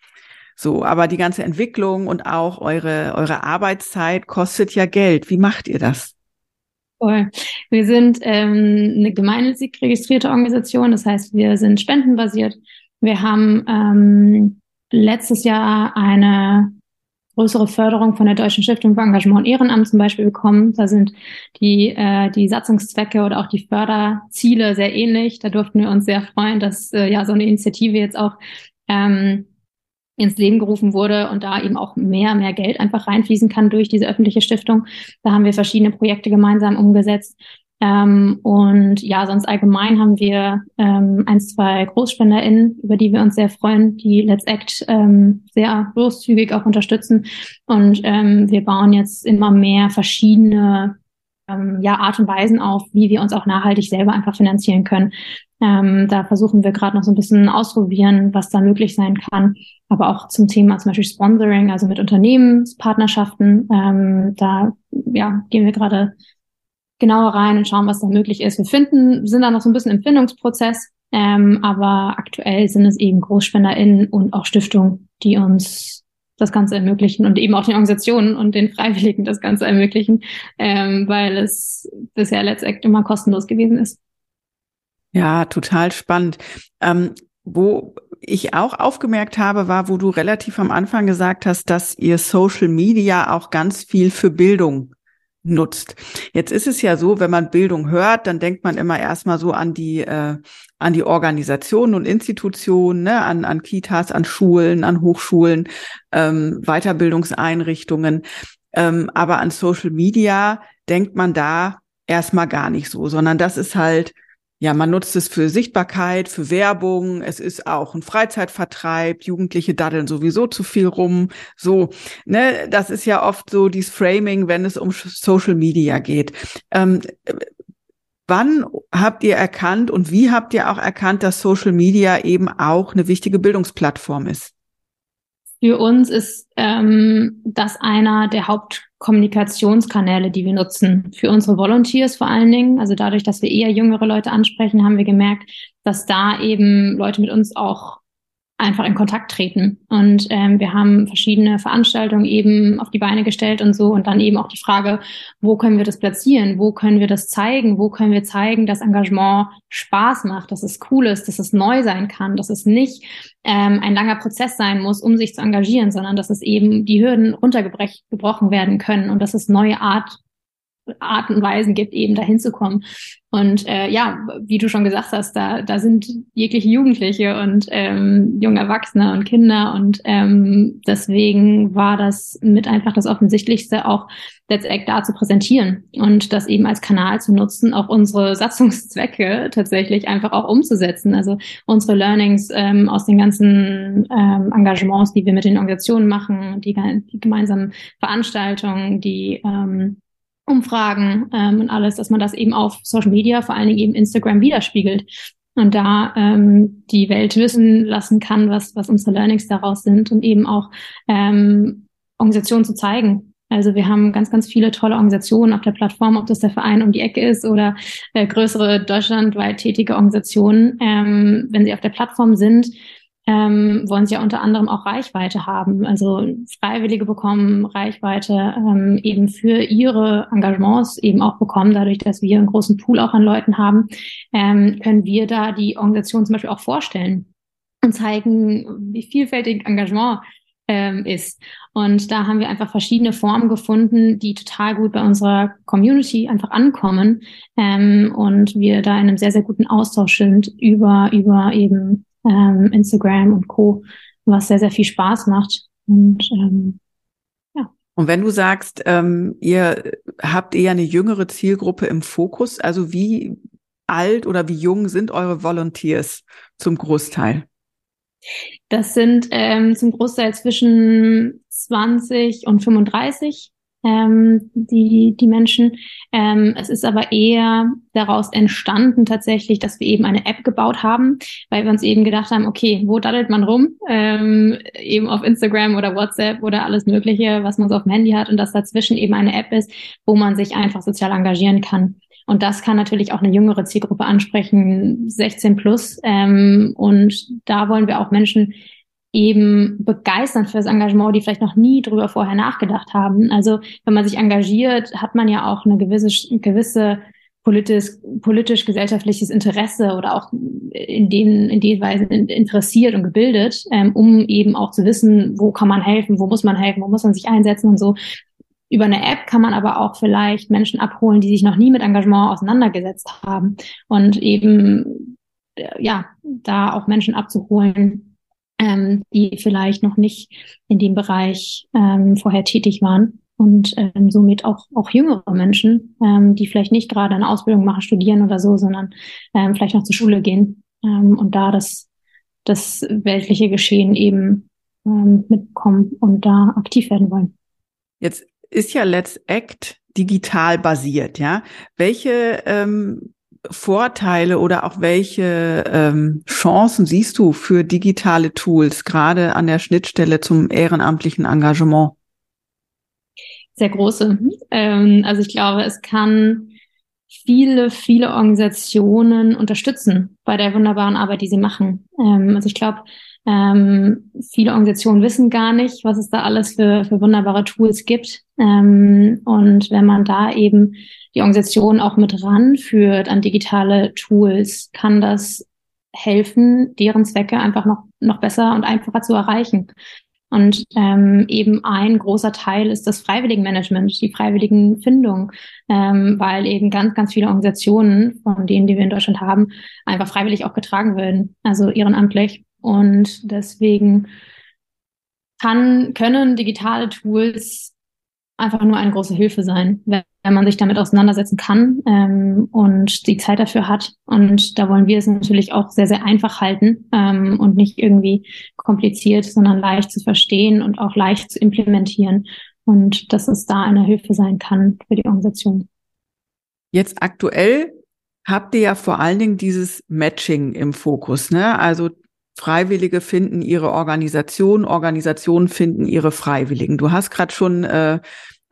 So, aber die ganze Entwicklung und auch eure, eure Arbeitszeit kostet ja Geld. Wie macht ihr das? Voll. Wir sind ähm, eine gemeinnützig registrierte Organisation, das heißt, wir sind spendenbasiert wir haben ähm, letztes Jahr eine größere Förderung von der Deutschen Stiftung für Engagement und Ehrenamt zum Beispiel bekommen. Da sind die, äh, die Satzungszwecke oder auch die Förderziele sehr ähnlich. Da durften wir uns sehr freuen, dass äh, ja so eine Initiative jetzt auch ähm, ins Leben gerufen wurde und da eben auch mehr, mehr Geld einfach reinfließen kann durch diese öffentliche Stiftung. Da haben wir verschiedene Projekte gemeinsam umgesetzt. Ähm, und ja, sonst allgemein haben wir ähm, ein, zwei GroßspenderInnen, über die wir uns sehr freuen, die Let's Act ähm, sehr großzügig auch unterstützen. Und ähm, wir bauen jetzt immer mehr verschiedene ähm, ja, Art und Weisen auf, wie wir uns auch nachhaltig selber einfach finanzieren können. Ähm, da versuchen wir gerade noch so ein bisschen ausprobieren, was da möglich sein kann. Aber auch zum Thema zum Beispiel Sponsoring, also mit Unternehmenspartnerschaften, ähm, da ja, gehen wir gerade genauer rein und schauen, was da möglich ist. Wir finden, sind da noch so ein bisschen im Findungsprozess, ähm, aber aktuell sind es eben GroßspenderInnen und auch Stiftungen, die uns das Ganze ermöglichen und eben auch den Organisationen und den Freiwilligen das Ganze ermöglichen, ähm, weil es bisher letztendlich immer kostenlos gewesen ist. Ja, total spannend. Ähm, wo ich auch aufgemerkt habe, war, wo du relativ am Anfang gesagt hast, dass ihr Social Media auch ganz viel für Bildung nutzt. Jetzt ist es ja so, wenn man Bildung hört, dann denkt man immer erstmal so an die äh, an die Organisationen und Institutionen, ne, an an Kitas, an Schulen, an Hochschulen, ähm, Weiterbildungseinrichtungen, ähm, aber an Social Media denkt man da erstmal gar nicht so, sondern das ist halt ja, man nutzt es für Sichtbarkeit, für Werbung. Es ist auch ein Freizeitvertreib. Jugendliche daddeln sowieso zu viel rum. So, ne, das ist ja oft so dieses Framing, wenn es um Social Media geht. Ähm, wann habt ihr erkannt und wie habt ihr auch erkannt, dass Social Media eben auch eine wichtige Bildungsplattform ist? Für uns ist ähm, das einer der Hauptkommunikationskanäle, die wir nutzen. Für unsere Volunteers vor allen Dingen. Also dadurch, dass wir eher jüngere Leute ansprechen, haben wir gemerkt, dass da eben Leute mit uns auch einfach in Kontakt treten. Und ähm, wir haben verschiedene Veranstaltungen eben auf die Beine gestellt und so. Und dann eben auch die Frage, wo können wir das platzieren? Wo können wir das zeigen? Wo können wir zeigen, dass Engagement Spaß macht, dass es cool ist, dass es neu sein kann, dass es nicht ähm, ein langer Prozess sein muss, um sich zu engagieren, sondern dass es eben die Hürden runtergebrochen werden können und dass es neue Art Arten und Weisen gibt, eben dahin zu kommen. Und äh, ja, wie du schon gesagt hast, da, da sind jegliche Jugendliche und ähm, junge Erwachsene und Kinder. Und ähm, deswegen war das mit einfach das Offensichtlichste, auch Let's Act da zu präsentieren und das eben als Kanal zu nutzen, auch unsere Satzungszwecke tatsächlich einfach auch umzusetzen. Also unsere Learnings ähm, aus den ganzen ähm, Engagements, die wir mit den Organisationen machen, die, die gemeinsamen Veranstaltungen, die ähm, Umfragen ähm, und alles, dass man das eben auf Social Media, vor allen Dingen eben Instagram widerspiegelt und da ähm, die Welt wissen lassen kann, was, was unsere Learnings daraus sind und eben auch ähm, Organisationen zu zeigen. Also wir haben ganz, ganz viele tolle Organisationen auf der Plattform, ob das der Verein um die Ecke ist oder äh, größere deutschlandweit tätige Organisationen. Ähm, wenn sie auf der Plattform sind, ähm, wollen sie ja unter anderem auch Reichweite haben. Also Freiwillige bekommen Reichweite ähm, eben für ihre Engagements eben auch bekommen. Dadurch, dass wir einen großen Pool auch an Leuten haben, ähm, können wir da die Organisation zum Beispiel auch vorstellen und zeigen, wie vielfältig Engagement ähm, ist. Und da haben wir einfach verschiedene Formen gefunden, die total gut bei unserer Community einfach ankommen ähm, und wir da in einem sehr, sehr guten Austausch sind über, über eben ähm, Instagram und Co., was sehr, sehr viel Spaß macht. Und ähm, ja. Und wenn du sagst, ähm, ihr habt eher eine jüngere Zielgruppe im Fokus, also wie alt oder wie jung sind eure Volunteers zum Großteil? Das sind ähm, zum Großteil zwischen 20 und 35 ähm, die, die Menschen. Ähm, es ist aber eher daraus entstanden tatsächlich, dass wir eben eine App gebaut haben, weil wir uns eben gedacht haben, okay, wo daddelt man rum? Ähm, eben auf Instagram oder WhatsApp oder alles Mögliche, was man so auf dem Handy hat und dass dazwischen eben eine App ist, wo man sich einfach sozial engagieren kann. Und das kann natürlich auch eine jüngere Zielgruppe ansprechen, 16 plus. Ähm, und da wollen wir auch Menschen eben begeistern für das Engagement, die vielleicht noch nie drüber vorher nachgedacht haben. Also wenn man sich engagiert, hat man ja auch eine gewisse, gewisse politisch, politisch gesellschaftliches Interesse oder auch in den, in den Weisen interessiert und gebildet, ähm, um eben auch zu wissen, wo kann man helfen, wo muss man helfen, wo muss man sich einsetzen und so. Über eine App kann man aber auch vielleicht Menschen abholen, die sich noch nie mit Engagement auseinandergesetzt haben und eben, ja, da auch Menschen abzuholen, ähm, die vielleicht noch nicht in dem Bereich ähm, vorher tätig waren und ähm, somit auch auch jüngere Menschen, ähm, die vielleicht nicht gerade eine Ausbildung machen, studieren oder so, sondern ähm, vielleicht noch zur Schule gehen ähm, und da das das weltliche Geschehen eben ähm, mitbekommen und da aktiv werden wollen. Jetzt ist ja Let's Act digital basiert, ja. Welche ähm, Vorteile oder auch welche ähm, Chancen siehst du für digitale Tools, gerade an der Schnittstelle zum ehrenamtlichen Engagement? Sehr große. Ähm, also ich glaube, es kann viele, viele Organisationen unterstützen bei der wunderbaren Arbeit, die sie machen. Ähm, also ich glaube, ähm, viele Organisationen wissen gar nicht, was es da alles für, für wunderbare Tools gibt. Ähm, und wenn man da eben die Organisation auch mit ranführt an digitale Tools, kann das helfen, deren Zwecke einfach noch, noch besser und einfacher zu erreichen. Und ähm, eben ein großer Teil ist das Freiwilligenmanagement, die Freiwilligenfindung, ähm, weil eben ganz, ganz viele Organisationen, von denen, die wir in Deutschland haben, einfach freiwillig auch getragen werden, also ehrenamtlich. Und deswegen kann, können digitale Tools einfach nur eine große Hilfe sein, wenn, man sich damit auseinandersetzen kann ähm, und die Zeit dafür hat. Und da wollen wir es natürlich auch sehr, sehr einfach halten ähm, und nicht irgendwie kompliziert, sondern leicht zu verstehen und auch leicht zu implementieren. Und dass es da eine Hilfe sein kann für die Organisation. Jetzt aktuell habt ihr ja vor allen Dingen dieses Matching im Fokus, ne? Also Freiwillige finden ihre Organisation, Organisationen finden ihre Freiwilligen. Du hast gerade schon äh,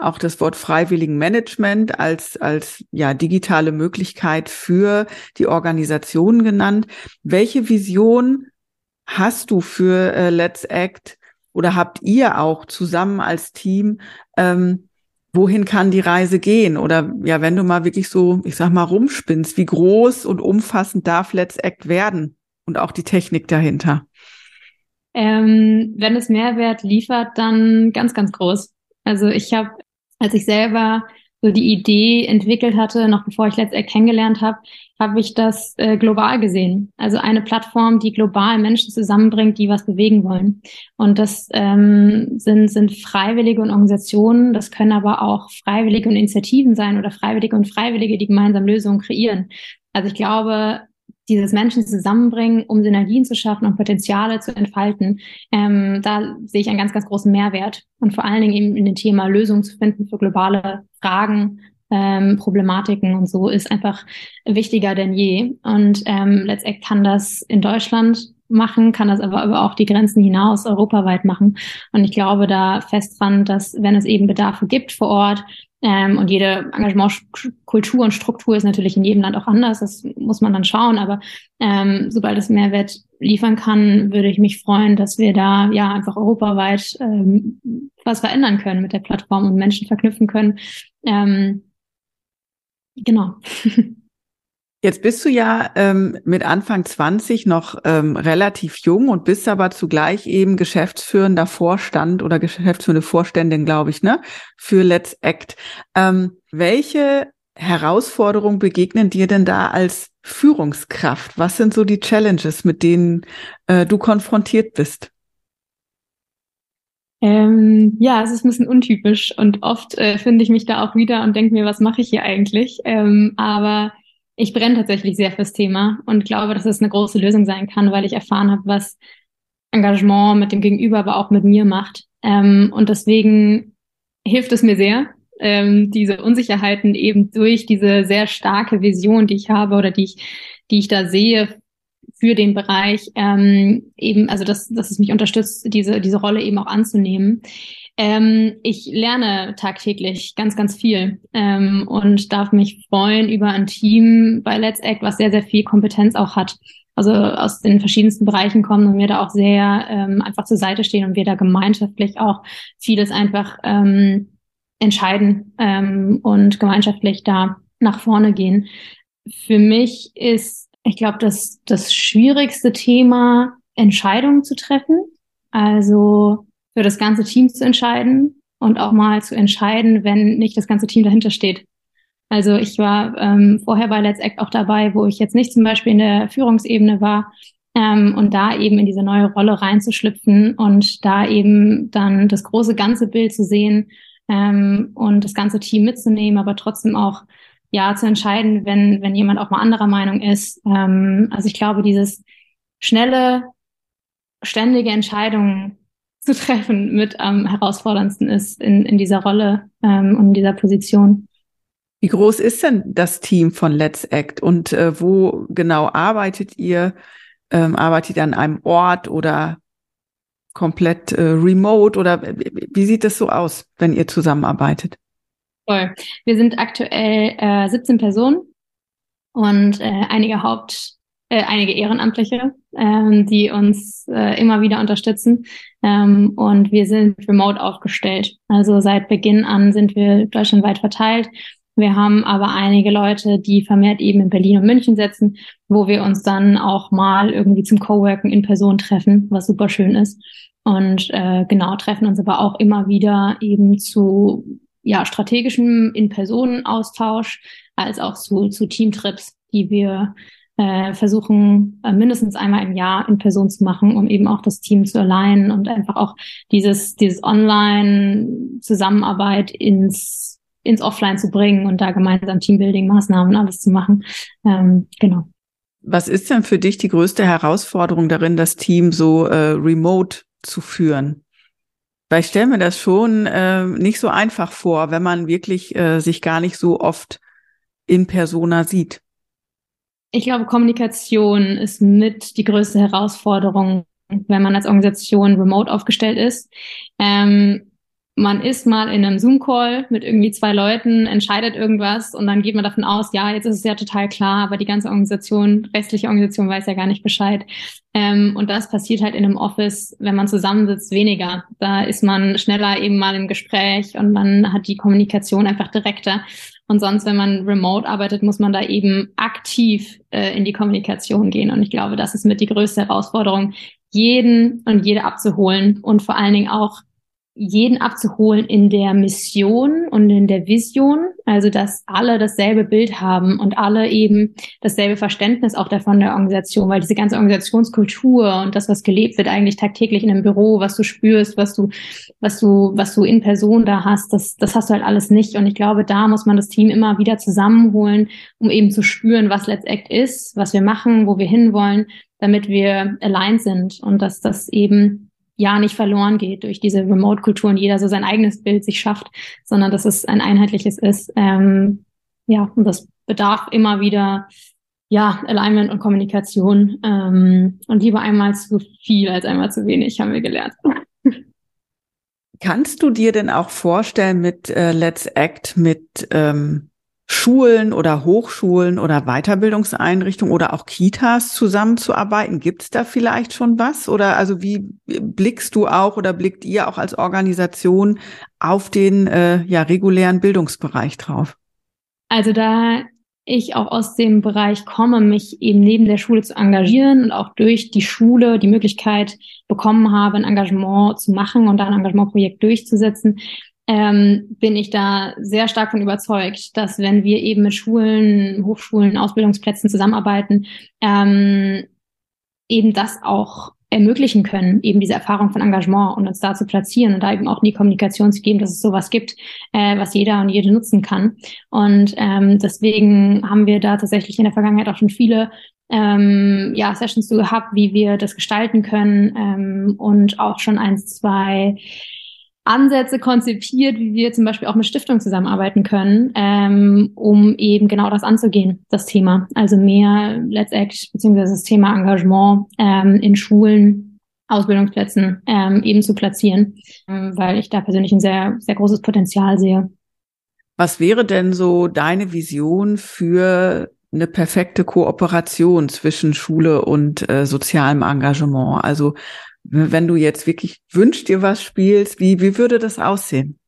auch das Wort Freiwilligenmanagement als, als ja, digitale Möglichkeit für die Organisation genannt. Welche Vision hast du für äh, Let's Act oder habt ihr auch zusammen als Team? Ähm, wohin kann die Reise gehen? Oder ja, wenn du mal wirklich so, ich sag mal, rumspinnst, wie groß und umfassend darf Let's Act werden? und auch die Technik dahinter? Ähm, wenn es Mehrwert liefert, dann ganz, ganz groß. Also ich habe, als ich selber so die Idee entwickelt hatte, noch bevor ich letztendlich kennengelernt habe, habe ich das äh, global gesehen. Also eine Plattform, die global Menschen zusammenbringt, die was bewegen wollen. Und das ähm, sind, sind Freiwillige und Organisationen, das können aber auch Freiwillige und Initiativen sein oder Freiwillige und Freiwillige, die gemeinsam Lösungen kreieren. Also ich glaube, dieses Menschen zusammenbringen, um Synergien zu schaffen und Potenziale zu entfalten, ähm, da sehe ich einen ganz, ganz großen Mehrwert. Und vor allen Dingen eben in dem Thema Lösungen zu finden für globale Fragen, ähm, Problematiken und so ist einfach wichtiger denn je. Und ähm, letztendlich kann das in Deutschland machen, kann das aber, aber auch die Grenzen hinaus europaweit machen. Und ich glaube da fest dran, dass wenn es eben Bedarfe gibt vor Ort, ähm, und jede Engagementkultur und Struktur ist natürlich in jedem Land auch anders. Das muss man dann schauen. Aber ähm, sobald es Mehrwert liefern kann, würde ich mich freuen, dass wir da ja einfach europaweit ähm, was verändern können mit der Plattform und Menschen verknüpfen können. Ähm, genau. Jetzt bist du ja ähm, mit Anfang 20 noch ähm, relativ jung und bist aber zugleich eben geschäftsführender Vorstand oder geschäftsführende Vorständin, glaube ich, ne, für Let's Act. Ähm, welche Herausforderungen begegnen dir denn da als Führungskraft? Was sind so die Challenges, mit denen äh, du konfrontiert bist? Ähm, ja, es ist ein bisschen untypisch und oft äh, finde ich mich da auch wieder und denke mir, was mache ich hier eigentlich? Ähm, aber ich brenne tatsächlich sehr fürs Thema und glaube, dass es eine große Lösung sein kann, weil ich erfahren habe, was Engagement mit dem Gegenüber, aber auch mit mir macht. Ähm, und deswegen hilft es mir sehr, ähm, diese Unsicherheiten eben durch diese sehr starke Vision, die ich habe oder die ich, die ich da sehe für den Bereich, ähm, eben, also dass, dass es mich unterstützt, diese, diese Rolle eben auch anzunehmen. Ähm, ich lerne tagtäglich ganz, ganz viel ähm, und darf mich freuen über ein Team bei Let's Act, was sehr, sehr viel Kompetenz auch hat. Also aus den verschiedensten Bereichen kommen und mir da auch sehr ähm, einfach zur Seite stehen und wir da gemeinschaftlich auch vieles einfach ähm, entscheiden ähm, und gemeinschaftlich da nach vorne gehen. Für mich ist, ich glaube, das, das schwierigste Thema, Entscheidungen zu treffen. Also für das ganze Team zu entscheiden und auch mal zu entscheiden, wenn nicht das ganze Team dahinter steht. Also ich war ähm, vorher bei Let's Act auch dabei, wo ich jetzt nicht zum Beispiel in der Führungsebene war ähm, und da eben in diese neue Rolle reinzuschlüpfen und da eben dann das große ganze Bild zu sehen ähm, und das ganze Team mitzunehmen, aber trotzdem auch ja zu entscheiden, wenn wenn jemand auch mal anderer Meinung ist. Ähm, also ich glaube, dieses schnelle, ständige Entscheidungen zu treffen mit am herausforderndsten ist in, in dieser Rolle ähm, und in dieser Position. Wie groß ist denn das Team von Let's Act und äh, wo genau arbeitet ihr? Ähm, arbeitet ihr an einem Ort oder komplett äh, remote oder wie sieht das so aus, wenn ihr zusammenarbeitet? Voll. Wir sind aktuell äh, 17 Personen und äh, einige Haupt äh, einige Ehrenamtliche, ähm, die uns äh, immer wieder unterstützen. Ähm, und wir sind remote aufgestellt. Also seit Beginn an sind wir deutschlandweit verteilt. Wir haben aber einige Leute, die vermehrt eben in Berlin und München sitzen, wo wir uns dann auch mal irgendwie zum Coworken in Person treffen, was super schön ist. Und äh, genau, treffen uns aber auch immer wieder eben zu ja, strategischem In-Personen-Austausch als auch zu, zu Teamtrips, die wir äh, versuchen, äh, mindestens einmal im Jahr in Person zu machen, um eben auch das Team zu alignen und einfach auch dieses, dieses Online-Zusammenarbeit ins, ins Offline zu bringen und da gemeinsam Teambuilding-Maßnahmen alles zu machen. Ähm, genau. Was ist denn für dich die größte Herausforderung darin, das Team so äh, remote zu führen? Weil ich stelle mir das schon äh, nicht so einfach vor, wenn man wirklich äh, sich gar nicht so oft in Persona sieht. Ich glaube, Kommunikation ist mit die größte Herausforderung, wenn man als Organisation remote aufgestellt ist. Ähm, man ist mal in einem Zoom-Call mit irgendwie zwei Leuten, entscheidet irgendwas und dann geht man davon aus, ja, jetzt ist es ja total klar, aber die ganze Organisation, restliche Organisation weiß ja gar nicht Bescheid. Ähm, und das passiert halt in einem Office, wenn man zusammensitzt, weniger. Da ist man schneller eben mal im Gespräch und man hat die Kommunikation einfach direkter. Und sonst, wenn man remote arbeitet, muss man da eben aktiv äh, in die Kommunikation gehen. Und ich glaube, das ist mit die größte Herausforderung, jeden und jede abzuholen und vor allen Dingen auch jeden abzuholen in der Mission und in der Vision, also dass alle dasselbe Bild haben und alle eben dasselbe Verständnis auch davon der Organisation, weil diese ganze Organisationskultur und das, was gelebt wird eigentlich tagtäglich in einem Büro, was du spürst, was du, was du, was du in Person da hast, das, das hast du halt alles nicht. Und ich glaube, da muss man das Team immer wieder zusammenholen, um eben zu spüren, was Let's Act ist, was wir machen, wo wir hinwollen, damit wir aligned sind und dass das eben ja nicht verloren geht durch diese Remote-Kultur und jeder so sein eigenes Bild sich schafft, sondern dass es ein einheitliches ist. Ähm, ja, und das bedarf immer wieder ja, Alignment und Kommunikation. Ähm, und lieber einmal zu viel als einmal zu wenig, haben wir gelernt. Kannst du dir denn auch vorstellen, mit äh, Let's Act, mit ähm, Schulen oder Hochschulen oder Weiterbildungseinrichtungen oder auch Kitas zusammenzuarbeiten? Gibt es da vielleicht schon was? Oder also wie blickst du auch oder blickt ihr auch als Organisation auf den äh, ja, regulären Bildungsbereich drauf? Also da ich auch aus dem Bereich komme, mich eben neben der Schule zu engagieren und auch durch die Schule die Möglichkeit bekommen habe, ein Engagement zu machen und ein Engagementprojekt durchzusetzen, ähm, bin ich da sehr stark von überzeugt, dass wenn wir eben mit Schulen, Hochschulen, Ausbildungsplätzen zusammenarbeiten, ähm, eben das auch ermöglichen können, eben diese Erfahrung von Engagement und uns da zu platzieren und da eben auch in die Kommunikation zu geben, dass es sowas gibt, äh, was jeder und jede nutzen kann. Und ähm, deswegen haben wir da tatsächlich in der Vergangenheit auch schon viele ähm, ja, Sessions so gehabt, wie wir das gestalten können ähm, und auch schon eins, zwei Ansätze konzipiert, wie wir zum Beispiel auch mit Stiftungen zusammenarbeiten können, ähm, um eben genau das anzugehen, das Thema. Also mehr Let's Act beziehungsweise das Thema Engagement ähm, in Schulen, Ausbildungsplätzen ähm, eben zu platzieren, ähm, weil ich da persönlich ein sehr, sehr großes Potenzial sehe. Was wäre denn so deine Vision für eine perfekte Kooperation zwischen Schule und äh, sozialem Engagement? Also wenn du jetzt wirklich wünschst dir was spielst, wie, wie würde das aussehen?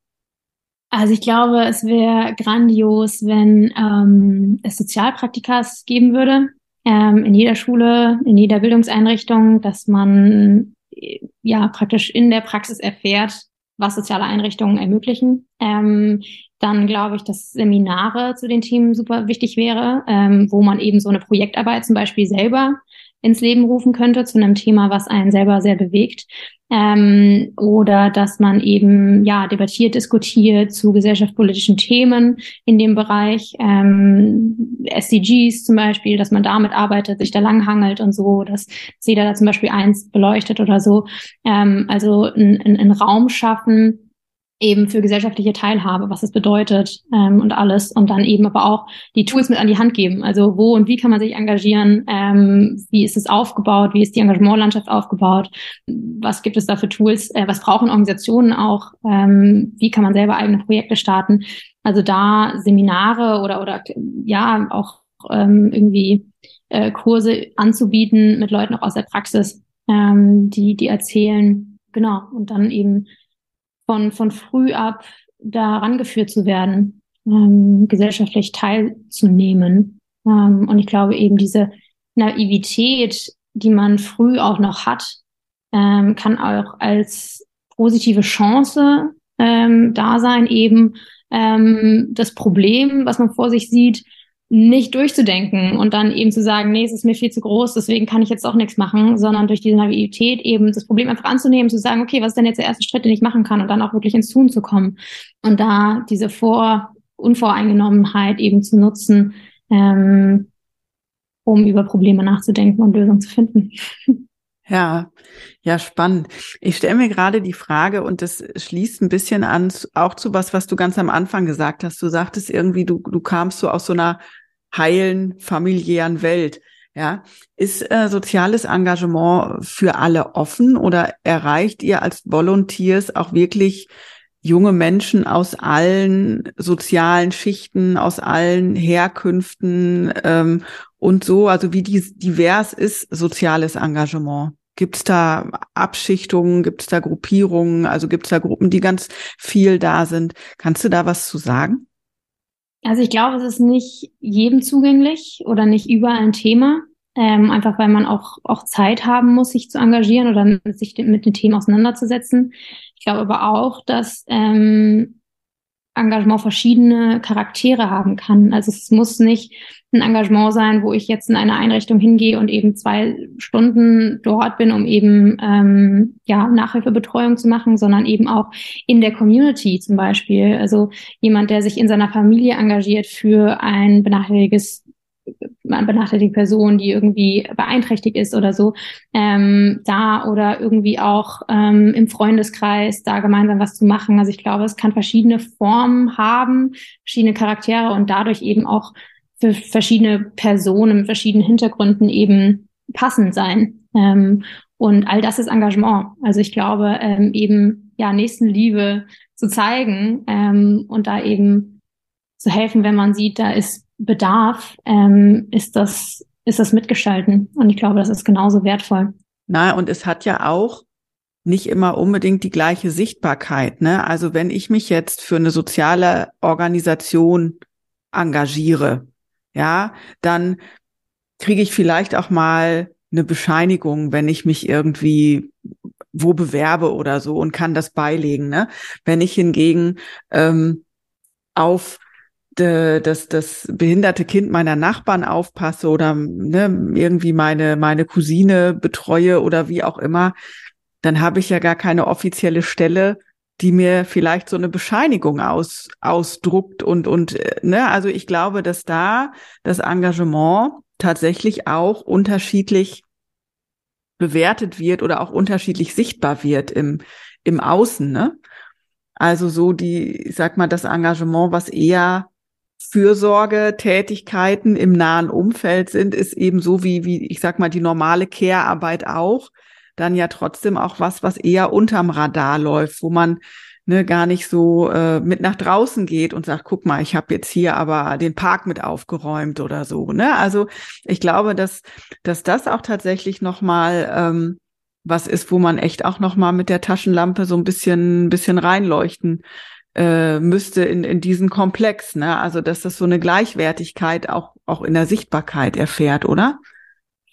Also ich glaube, es wäre grandios, wenn ähm, es Sozialpraktikas geben würde ähm, in jeder Schule, in jeder Bildungseinrichtung, dass man äh, ja praktisch in der Praxis erfährt, was soziale Einrichtungen ermöglichen. Ähm, dann glaube ich, dass Seminare zu den Themen super wichtig wäre, ähm, wo man eben so eine Projektarbeit zum Beispiel selber ins Leben rufen könnte zu einem Thema, was einen selber sehr bewegt. Ähm, oder dass man eben ja debattiert, diskutiert zu gesellschaftspolitischen Themen in dem Bereich, ähm, SDGs zum Beispiel, dass man damit arbeitet, sich da langhangelt und so, dass, jeder da zum Beispiel eins beleuchtet oder so. Ähm, also einen Raum schaffen, eben für gesellschaftliche Teilhabe, was es bedeutet ähm, und alles. Und dann eben aber auch die Tools mit an die Hand geben. Also wo und wie kann man sich engagieren, ähm, wie ist es aufgebaut, wie ist die Engagementlandschaft aufgebaut, was gibt es da für Tools, äh, was brauchen Organisationen auch, ähm, wie kann man selber eigene Projekte starten. Also da Seminare oder oder ja auch ähm, irgendwie äh, Kurse anzubieten mit Leuten auch aus der Praxis, ähm, die die erzählen, genau. Und dann eben von, von früh ab da rangeführt zu werden, ähm, gesellschaftlich teilzunehmen. Ähm, und ich glaube eben diese Naivität, die man früh auch noch hat, ähm, kann auch als positive Chance ähm, da sein, eben ähm, das Problem, was man vor sich sieht, nicht durchzudenken und dann eben zu sagen, nee, es ist mir viel zu groß, deswegen kann ich jetzt auch nichts machen, sondern durch diese Naivität eben das Problem einfach anzunehmen, zu sagen, okay, was ist denn jetzt der erste Schritt, den ich machen kann und dann auch wirklich ins Tun zu kommen und da diese Vor Unvoreingenommenheit eben zu nutzen, ähm, um über Probleme nachzudenken und Lösungen zu finden. Ja, ja, spannend. Ich stelle mir gerade die Frage, und das schließt ein bisschen an, auch zu was, was du ganz am Anfang gesagt hast. Du sagtest irgendwie, du, du kamst so aus so einer heilen, familiären Welt. Ja, ist äh, soziales Engagement für alle offen oder erreicht ihr als Volunteers auch wirklich junge Menschen aus allen sozialen Schichten, aus allen Herkünften ähm, und so? Also wie divers ist soziales Engagement? Gibt es da Abschichtungen, gibt es da Gruppierungen, also gibt es da Gruppen, die ganz viel da sind? Kannst du da was zu sagen? Also ich glaube, es ist nicht jedem zugänglich oder nicht überall ein Thema, ähm, einfach weil man auch, auch Zeit haben muss, sich zu engagieren oder sich mit den Themen auseinanderzusetzen Ich glaube aber auch, dass ähm, Engagement verschiedene Charaktere haben kann. Also es muss nicht ein Engagement sein, wo ich jetzt in eine Einrichtung hingehe und eben zwei Stunden dort bin, um eben ähm, ja Nachhilfebetreuung zu machen, sondern eben auch in der Community zum Beispiel. Also jemand, der sich in seiner Familie engagiert für ein benachteiligtes benachteiligte Person, die irgendwie beeinträchtigt ist oder so, ähm, da oder irgendwie auch ähm, im Freundeskreis da gemeinsam was zu machen. Also ich glaube, es kann verschiedene Formen haben, verschiedene Charaktere und dadurch eben auch für verschiedene Personen mit verschiedenen Hintergründen eben passend sein. Ähm, und all das ist Engagement. Also ich glaube, ähm, eben ja Nächstenliebe zu zeigen ähm, und da eben zu helfen, wenn man sieht, da ist Bedarf, ähm, ist das, ist das Mitgestalten. Und ich glaube, das ist genauso wertvoll. Na, und es hat ja auch nicht immer unbedingt die gleiche Sichtbarkeit. Ne? Also wenn ich mich jetzt für eine soziale Organisation engagiere, ja, dann kriege ich vielleicht auch mal eine Bescheinigung, wenn ich mich irgendwie wo bewerbe oder so und kann das beilegen. Ne? Wenn ich hingegen ähm, auf das, das behinderte Kind meiner Nachbarn aufpasse oder ne, irgendwie meine, meine Cousine betreue oder wie auch immer, dann habe ich ja gar keine offizielle Stelle, die mir vielleicht so eine Bescheinigung aus, ausdruckt und, und, äh, ne, also ich glaube, dass da das Engagement tatsächlich auch unterschiedlich bewertet wird oder auch unterschiedlich sichtbar wird im, im Außen, ne? Also so die, ich sag mal, das Engagement, was eher Fürsorgetätigkeiten im nahen Umfeld sind, ist eben so wie, wie, ich sag mal, die normale Care-Arbeit auch, dann ja trotzdem auch was, was eher unterm Radar läuft, wo man ne, gar nicht so äh, mit nach draußen geht und sagt, guck mal, ich habe jetzt hier aber den Park mit aufgeräumt oder so. Ne? Also ich glaube, dass, dass das auch tatsächlich nochmal ähm, was ist, wo man echt auch nochmal mit der Taschenlampe so ein bisschen, bisschen reinleuchten äh, müsste in, in diesen Komplex, ne? Also dass das so eine Gleichwertigkeit auch, auch in der Sichtbarkeit erfährt, oder?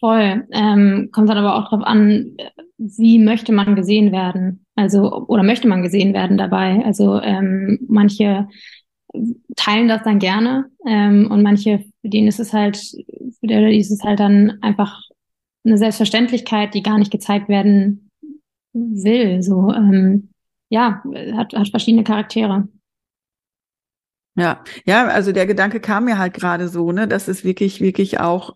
Voll. Ähm, kommt dann aber auch darauf an, wie möchte man gesehen werden? Also, oder möchte man gesehen werden dabei? Also ähm, manche teilen das dann gerne ähm, und manche, für denen ist es halt, für die ist es halt dann einfach eine Selbstverständlichkeit, die gar nicht gezeigt werden will. So, ähm, ja, hat, hat verschiedene Charaktere. Ja, ja, also der Gedanke kam mir halt gerade so, ne, dass es wirklich, wirklich auch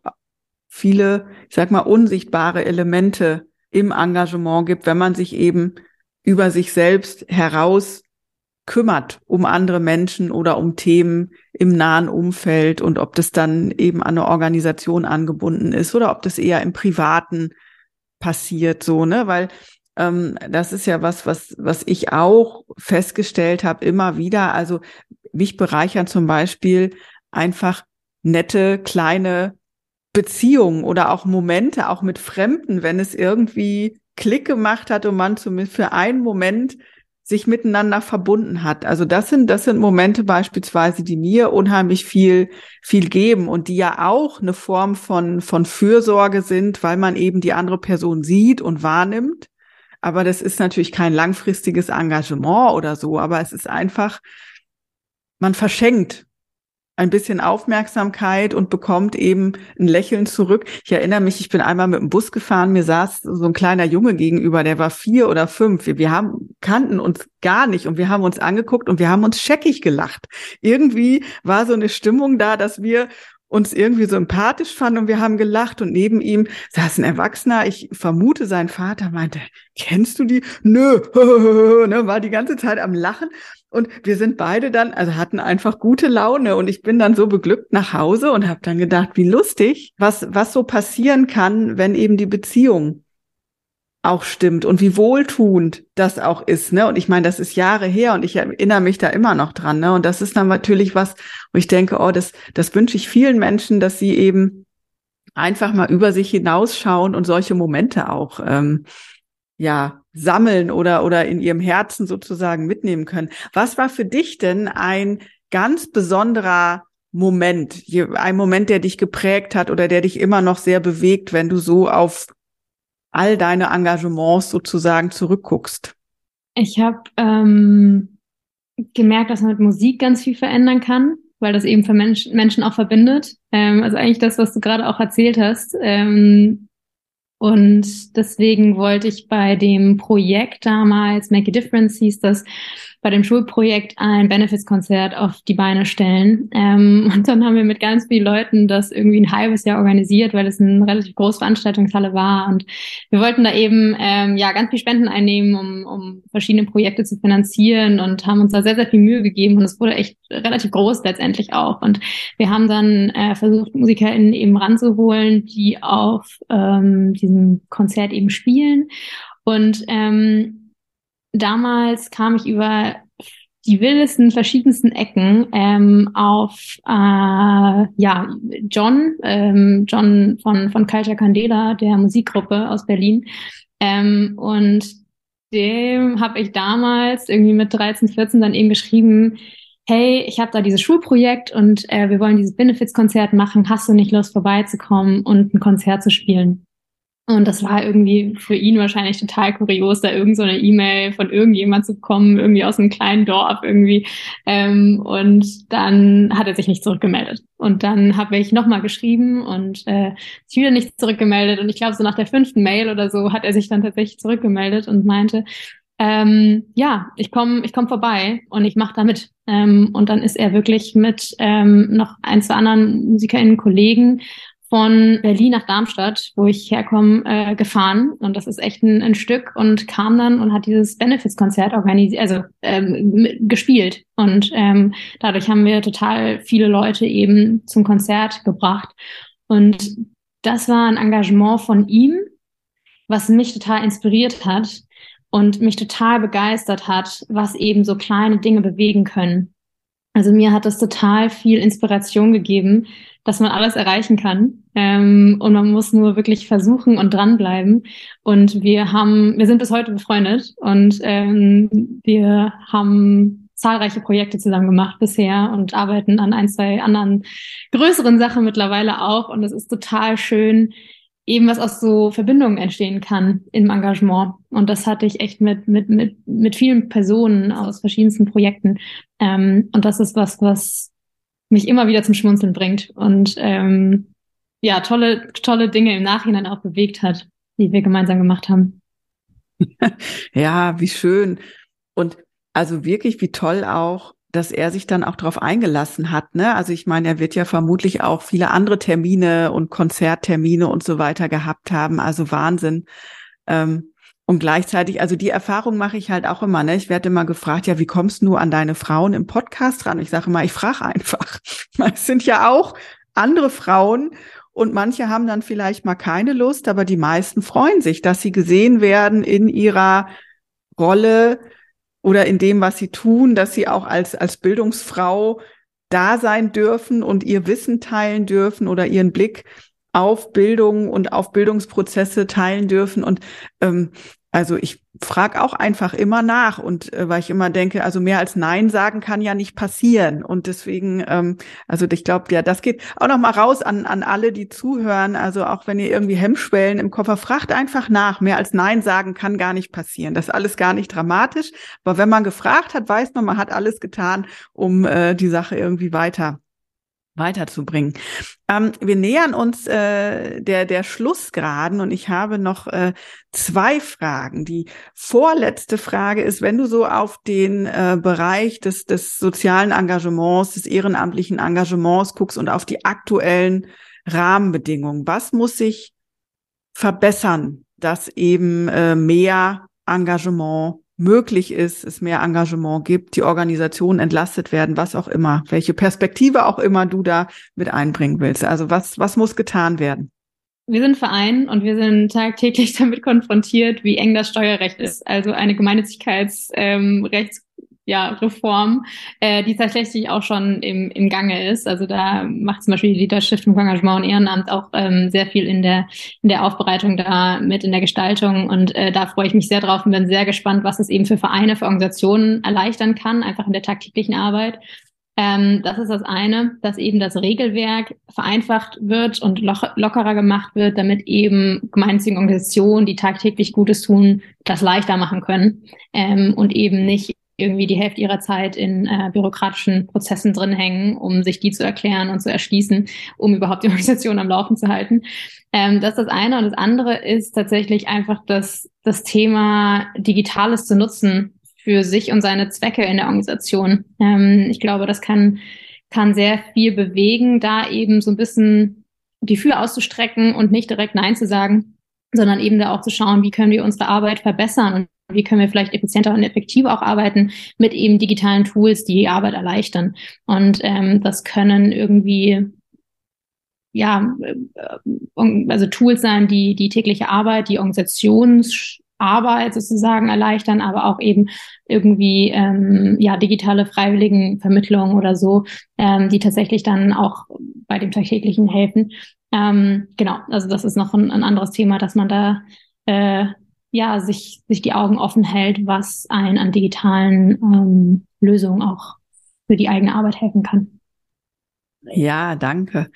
viele, ich sag mal, unsichtbare Elemente im Engagement gibt, wenn man sich eben über sich selbst heraus kümmert um andere Menschen oder um Themen im nahen Umfeld und ob das dann eben an eine Organisation angebunden ist oder ob das eher im Privaten passiert, so, ne, weil ähm, das ist ja was, was, was ich auch festgestellt habe, immer wieder. Also mich bereichern zum Beispiel einfach nette, kleine Beziehungen oder auch Momente, auch mit Fremden, wenn es irgendwie Klick gemacht hat und man zumindest für einen Moment sich miteinander verbunden hat. Also das sind, das sind Momente beispielsweise, die mir unheimlich viel, viel geben und die ja auch eine Form von, von Fürsorge sind, weil man eben die andere Person sieht und wahrnimmt. Aber das ist natürlich kein langfristiges Engagement oder so, aber es ist einfach, man verschenkt ein bisschen Aufmerksamkeit und bekommt eben ein Lächeln zurück. Ich erinnere mich, ich bin einmal mit dem Bus gefahren, mir saß so ein kleiner Junge gegenüber, der war vier oder fünf. Wir, wir haben, kannten uns gar nicht und wir haben uns angeguckt und wir haben uns scheckig gelacht. Irgendwie war so eine Stimmung da, dass wir uns irgendwie sympathisch fand und wir haben gelacht und neben ihm saß ein Erwachsener, ich vermute sein Vater meinte, kennst du die? Nö, ne, war die ganze Zeit am Lachen und wir sind beide dann, also hatten einfach gute Laune und ich bin dann so beglückt nach Hause und habe dann gedacht, wie lustig, was was so passieren kann, wenn eben die Beziehung auch stimmt und wie wohltuend das auch ist, ne? Und ich meine, das ist Jahre her und ich erinnere mich da immer noch dran, ne? Und das ist dann natürlich was, wo ich denke, oh, das, das wünsche ich vielen Menschen, dass sie eben einfach mal über sich hinausschauen und solche Momente auch, ähm, ja, sammeln oder, oder in ihrem Herzen sozusagen mitnehmen können. Was war für dich denn ein ganz besonderer Moment, ein Moment, der dich geprägt hat oder der dich immer noch sehr bewegt, wenn du so auf all deine Engagements sozusagen zurückguckst? Ich habe ähm, gemerkt, dass man mit Musik ganz viel verändern kann, weil das eben für Mensch, Menschen auch verbindet. Ähm, also eigentlich das, was du gerade auch erzählt hast. Ähm, und deswegen wollte ich bei dem Projekt damals, Make a Difference hieß das, bei dem Schulprojekt ein Benefits-Konzert auf die Beine stellen. Ähm, und dann haben wir mit ganz vielen Leuten das irgendwie ein halbes Jahr organisiert, weil es eine relativ große Veranstaltungshalle war. Und wir wollten da eben ähm, ja ganz viel Spenden einnehmen, um, um verschiedene Projekte zu finanzieren und haben uns da sehr, sehr viel Mühe gegeben. Und es wurde echt relativ groß letztendlich auch. Und wir haben dann äh, versucht, MusikerInnen eben ranzuholen, die auf ähm, diesem Konzert eben spielen. Und ähm, damals kam ich über die wildesten, verschiedensten Ecken ähm, auf äh, ja John, ähm, John von von Culture Candela, der Musikgruppe aus Berlin. Ähm, und dem habe ich damals irgendwie mit 13, 14 dann eben geschrieben, hey, ich habe da dieses Schulprojekt und äh, wir wollen dieses Benefits-Konzert machen. Hast du nicht Lust vorbeizukommen und ein Konzert zu spielen? Und das war irgendwie für ihn wahrscheinlich total kurios, da irgend so eine E-Mail von irgendjemand zu kommen, irgendwie aus einem kleinen Dorf irgendwie. Ähm, und dann hat er sich nicht zurückgemeldet. Und dann habe ich nochmal geschrieben und äh, sich wieder nicht zurückgemeldet. Und ich glaube, so nach der fünften Mail oder so hat er sich dann tatsächlich zurückgemeldet und meinte, ähm, ja, ich komme ich komm vorbei und ich mache da mit. Ähm, und dann ist er wirklich mit ähm, noch ein, zwei anderen MusikerInnen, Kollegen von Berlin nach Darmstadt, wo ich herkomme, äh, gefahren. Und das ist echt ein, ein Stück und kam dann und hat dieses Benefits-Konzert organisiert, also ähm, gespielt. Und ähm, dadurch haben wir total viele Leute eben zum Konzert gebracht. Und das war ein Engagement von ihm, was mich total inspiriert hat und mich total begeistert hat, was eben so kleine Dinge bewegen können. Also mir hat das total viel Inspiration gegeben, dass man alles erreichen kann. Ähm, und man muss nur wirklich versuchen und dranbleiben. Und wir haben, wir sind bis heute befreundet und ähm, wir haben zahlreiche Projekte zusammen gemacht bisher und arbeiten an ein, zwei anderen größeren Sachen mittlerweile auch. Und es ist total schön, eben was aus so Verbindungen entstehen kann im Engagement. Und das hatte ich echt mit, mit, mit, mit vielen Personen aus verschiedensten Projekten. Ähm, und das ist was, was mich immer wieder zum Schmunzeln bringt und ähm, ja, tolle, tolle Dinge im Nachhinein auch bewegt hat, die wir gemeinsam gemacht haben. ja, wie schön. Und also wirklich, wie toll auch, dass er sich dann auch darauf eingelassen hat. Ne? Also ich meine, er wird ja vermutlich auch viele andere Termine und Konzerttermine und so weiter gehabt haben. Also Wahnsinn. Ähm, und gleichzeitig, also die Erfahrung mache ich halt auch immer. Ne? Ich werde immer gefragt, ja, wie kommst du an deine Frauen im Podcast ran? Ich sage immer, ich frage einfach. Es sind ja auch andere Frauen und manche haben dann vielleicht mal keine Lust, aber die meisten freuen sich, dass sie gesehen werden in ihrer Rolle oder in dem, was sie tun, dass sie auch als, als Bildungsfrau da sein dürfen und ihr Wissen teilen dürfen oder ihren Blick auf Bildung und auf Bildungsprozesse teilen dürfen. Und ähm, also ich frage auch einfach immer nach und äh, weil ich immer denke, also mehr als Nein sagen kann ja nicht passieren. Und deswegen, ähm, also ich glaube, ja, das geht auch noch mal raus an, an alle, die zuhören. Also auch wenn ihr irgendwie Hemmschwellen im Koffer fragt, einfach nach. Mehr als Nein sagen kann gar nicht passieren. Das ist alles gar nicht dramatisch. Aber wenn man gefragt hat, weiß man, man hat alles getan, um äh, die Sache irgendwie weiter weiterzubringen. Ähm, wir nähern uns äh, der, der Schlussgraden und ich habe noch äh, zwei Fragen. Die vorletzte Frage ist, wenn du so auf den äh, Bereich des, des sozialen Engagements, des ehrenamtlichen Engagements guckst und auf die aktuellen Rahmenbedingungen, was muss sich verbessern, dass eben äh, mehr Engagement möglich ist, es mehr Engagement gibt, die Organisationen entlastet werden, was auch immer, welche Perspektive auch immer du da mit einbringen willst. Also was, was muss getan werden? Wir sind Verein und wir sind tagtäglich damit konfrontiert, wie eng das Steuerrecht ist. Also eine Gemeinnützigkeitsrechts ähm, ja, Reform, äh, die tatsächlich auch schon im, im Gange ist. Also da macht zum Beispiel die Deutsche Stiftung für Engagement und Ehrenamt auch ähm, sehr viel in der, in der Aufbereitung da mit in der Gestaltung. Und äh, da freue ich mich sehr drauf und bin sehr gespannt, was es eben für Vereine, für Organisationen erleichtern kann, einfach in der tagtäglichen Arbeit. Ähm, das ist das eine, dass eben das Regelwerk vereinfacht wird und lockerer gemacht wird, damit eben gemeinnützige Organisationen, die tagtäglich Gutes tun, das leichter machen können ähm, und eben nicht irgendwie die Hälfte ihrer Zeit in äh, bürokratischen Prozessen drin hängen, um sich die zu erklären und zu erschließen, um überhaupt die Organisation am Laufen zu halten. Ähm, das ist das eine. Und das andere ist tatsächlich einfach das, das Thema Digitales zu nutzen für sich und seine Zwecke in der Organisation. Ähm, ich glaube, das kann, kann sehr viel bewegen, da eben so ein bisschen die Fühler auszustrecken und nicht direkt Nein zu sagen, sondern eben da auch zu schauen, wie können wir unsere Arbeit verbessern und wie können wir vielleicht effizienter und effektiver auch arbeiten mit eben digitalen Tools, die die Arbeit erleichtern. Und ähm, das können irgendwie ja, äh, also Tools sein, die die tägliche Arbeit, die Organisations Arbeit sozusagen erleichtern, aber auch eben irgendwie ähm, ja digitale Freiwilligenvermittlung oder so, ähm, die tatsächlich dann auch bei dem tagtäglichen helfen. Ähm, genau, also das ist noch ein, ein anderes Thema, dass man da äh, ja sich sich die Augen offen hält, was einen an digitalen ähm, Lösungen auch für die eigene Arbeit helfen kann. Ja, danke.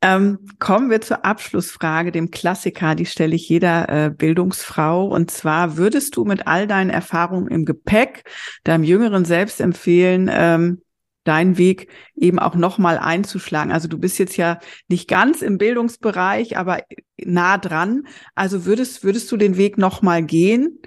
Ähm, kommen wir zur Abschlussfrage, dem Klassiker, die stelle ich jeder äh, Bildungsfrau. Und zwar würdest du mit all deinen Erfahrungen im Gepäck deinem jüngeren Selbst empfehlen, ähm, deinen Weg eben auch nochmal einzuschlagen? Also du bist jetzt ja nicht ganz im Bildungsbereich, aber nah dran. Also würdest, würdest du den Weg nochmal gehen?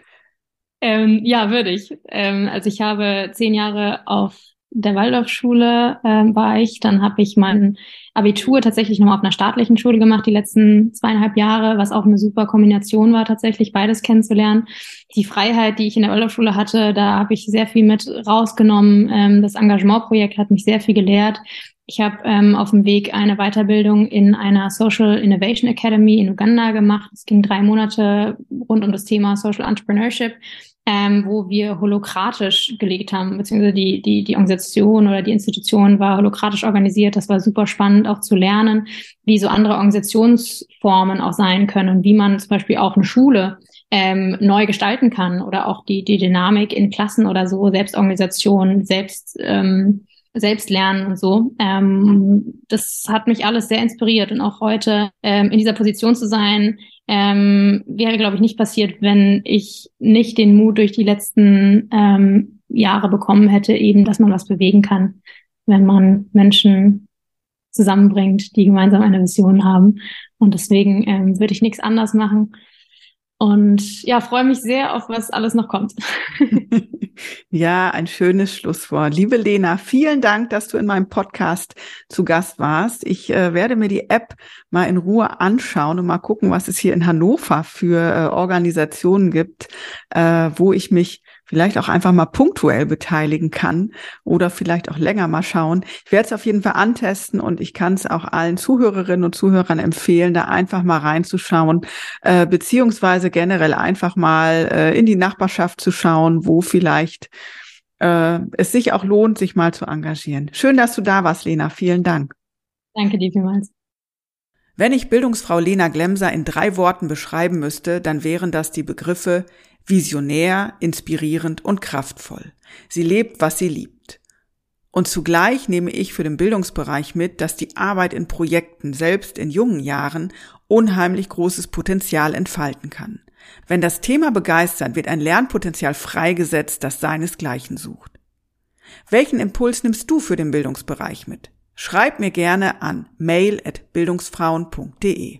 Ähm, ja, würde ich. Ähm, also ich habe zehn Jahre auf der Waldorfschule äh, war ich. Dann habe ich mein Abitur tatsächlich nochmal auf einer staatlichen Schule gemacht, die letzten zweieinhalb Jahre, was auch eine super Kombination war, tatsächlich beides kennenzulernen. Die Freiheit, die ich in der Waldorfschule hatte, da habe ich sehr viel mit rausgenommen. Ähm, das Engagementprojekt hat mich sehr viel gelehrt. Ich habe ähm, auf dem Weg eine Weiterbildung in einer Social Innovation Academy in Uganda gemacht. Es ging drei Monate rund um das Thema Social Entrepreneurship ähm, wo wir holokratisch gelegt haben, beziehungsweise die, die, die Organisation oder die Institution war holokratisch organisiert. Das war super spannend auch zu lernen, wie so andere Organisationsformen auch sein können und wie man zum Beispiel auch eine Schule ähm, neu gestalten kann oder auch die, die Dynamik in Klassen oder so, Selbstorganisation, selbst ähm, selbst lernen und so. Ähm, das hat mich alles sehr inspiriert und auch heute ähm, in dieser Position zu sein, ähm, wäre, glaube ich, nicht passiert, wenn ich nicht den Mut durch die letzten ähm, Jahre bekommen hätte, eben, dass man was bewegen kann, wenn man Menschen zusammenbringt, die gemeinsam eine Vision haben. Und deswegen ähm, würde ich nichts anders machen. Und ja, freue mich sehr auf was alles noch kommt. ja, ein schönes Schlusswort. Liebe Lena, vielen Dank, dass du in meinem Podcast zu Gast warst. Ich äh, werde mir die App mal in Ruhe anschauen und mal gucken, was es hier in Hannover für äh, Organisationen gibt, äh, wo ich mich vielleicht auch einfach mal punktuell beteiligen kann oder vielleicht auch länger mal schauen. Ich werde es auf jeden Fall antesten und ich kann es auch allen Zuhörerinnen und Zuhörern empfehlen, da einfach mal reinzuschauen, äh, beziehungsweise generell einfach mal äh, in die Nachbarschaft zu schauen, wo vielleicht äh, es sich auch lohnt, sich mal zu engagieren. Schön, dass du da warst, Lena. Vielen Dank. Danke dir vielmals. Wenn ich Bildungsfrau Lena Glemser in drei Worten beschreiben müsste, dann wären das die Begriffe visionär, inspirierend und kraftvoll. Sie lebt, was sie liebt. Und zugleich nehme ich für den Bildungsbereich mit, dass die Arbeit in Projekten selbst in jungen Jahren unheimlich großes Potenzial entfalten kann. Wenn das Thema begeistert, wird ein Lernpotenzial freigesetzt, das seinesgleichen sucht. Welchen Impuls nimmst du für den Bildungsbereich mit? Schreib mir gerne an mail@bildungsfrauen.de.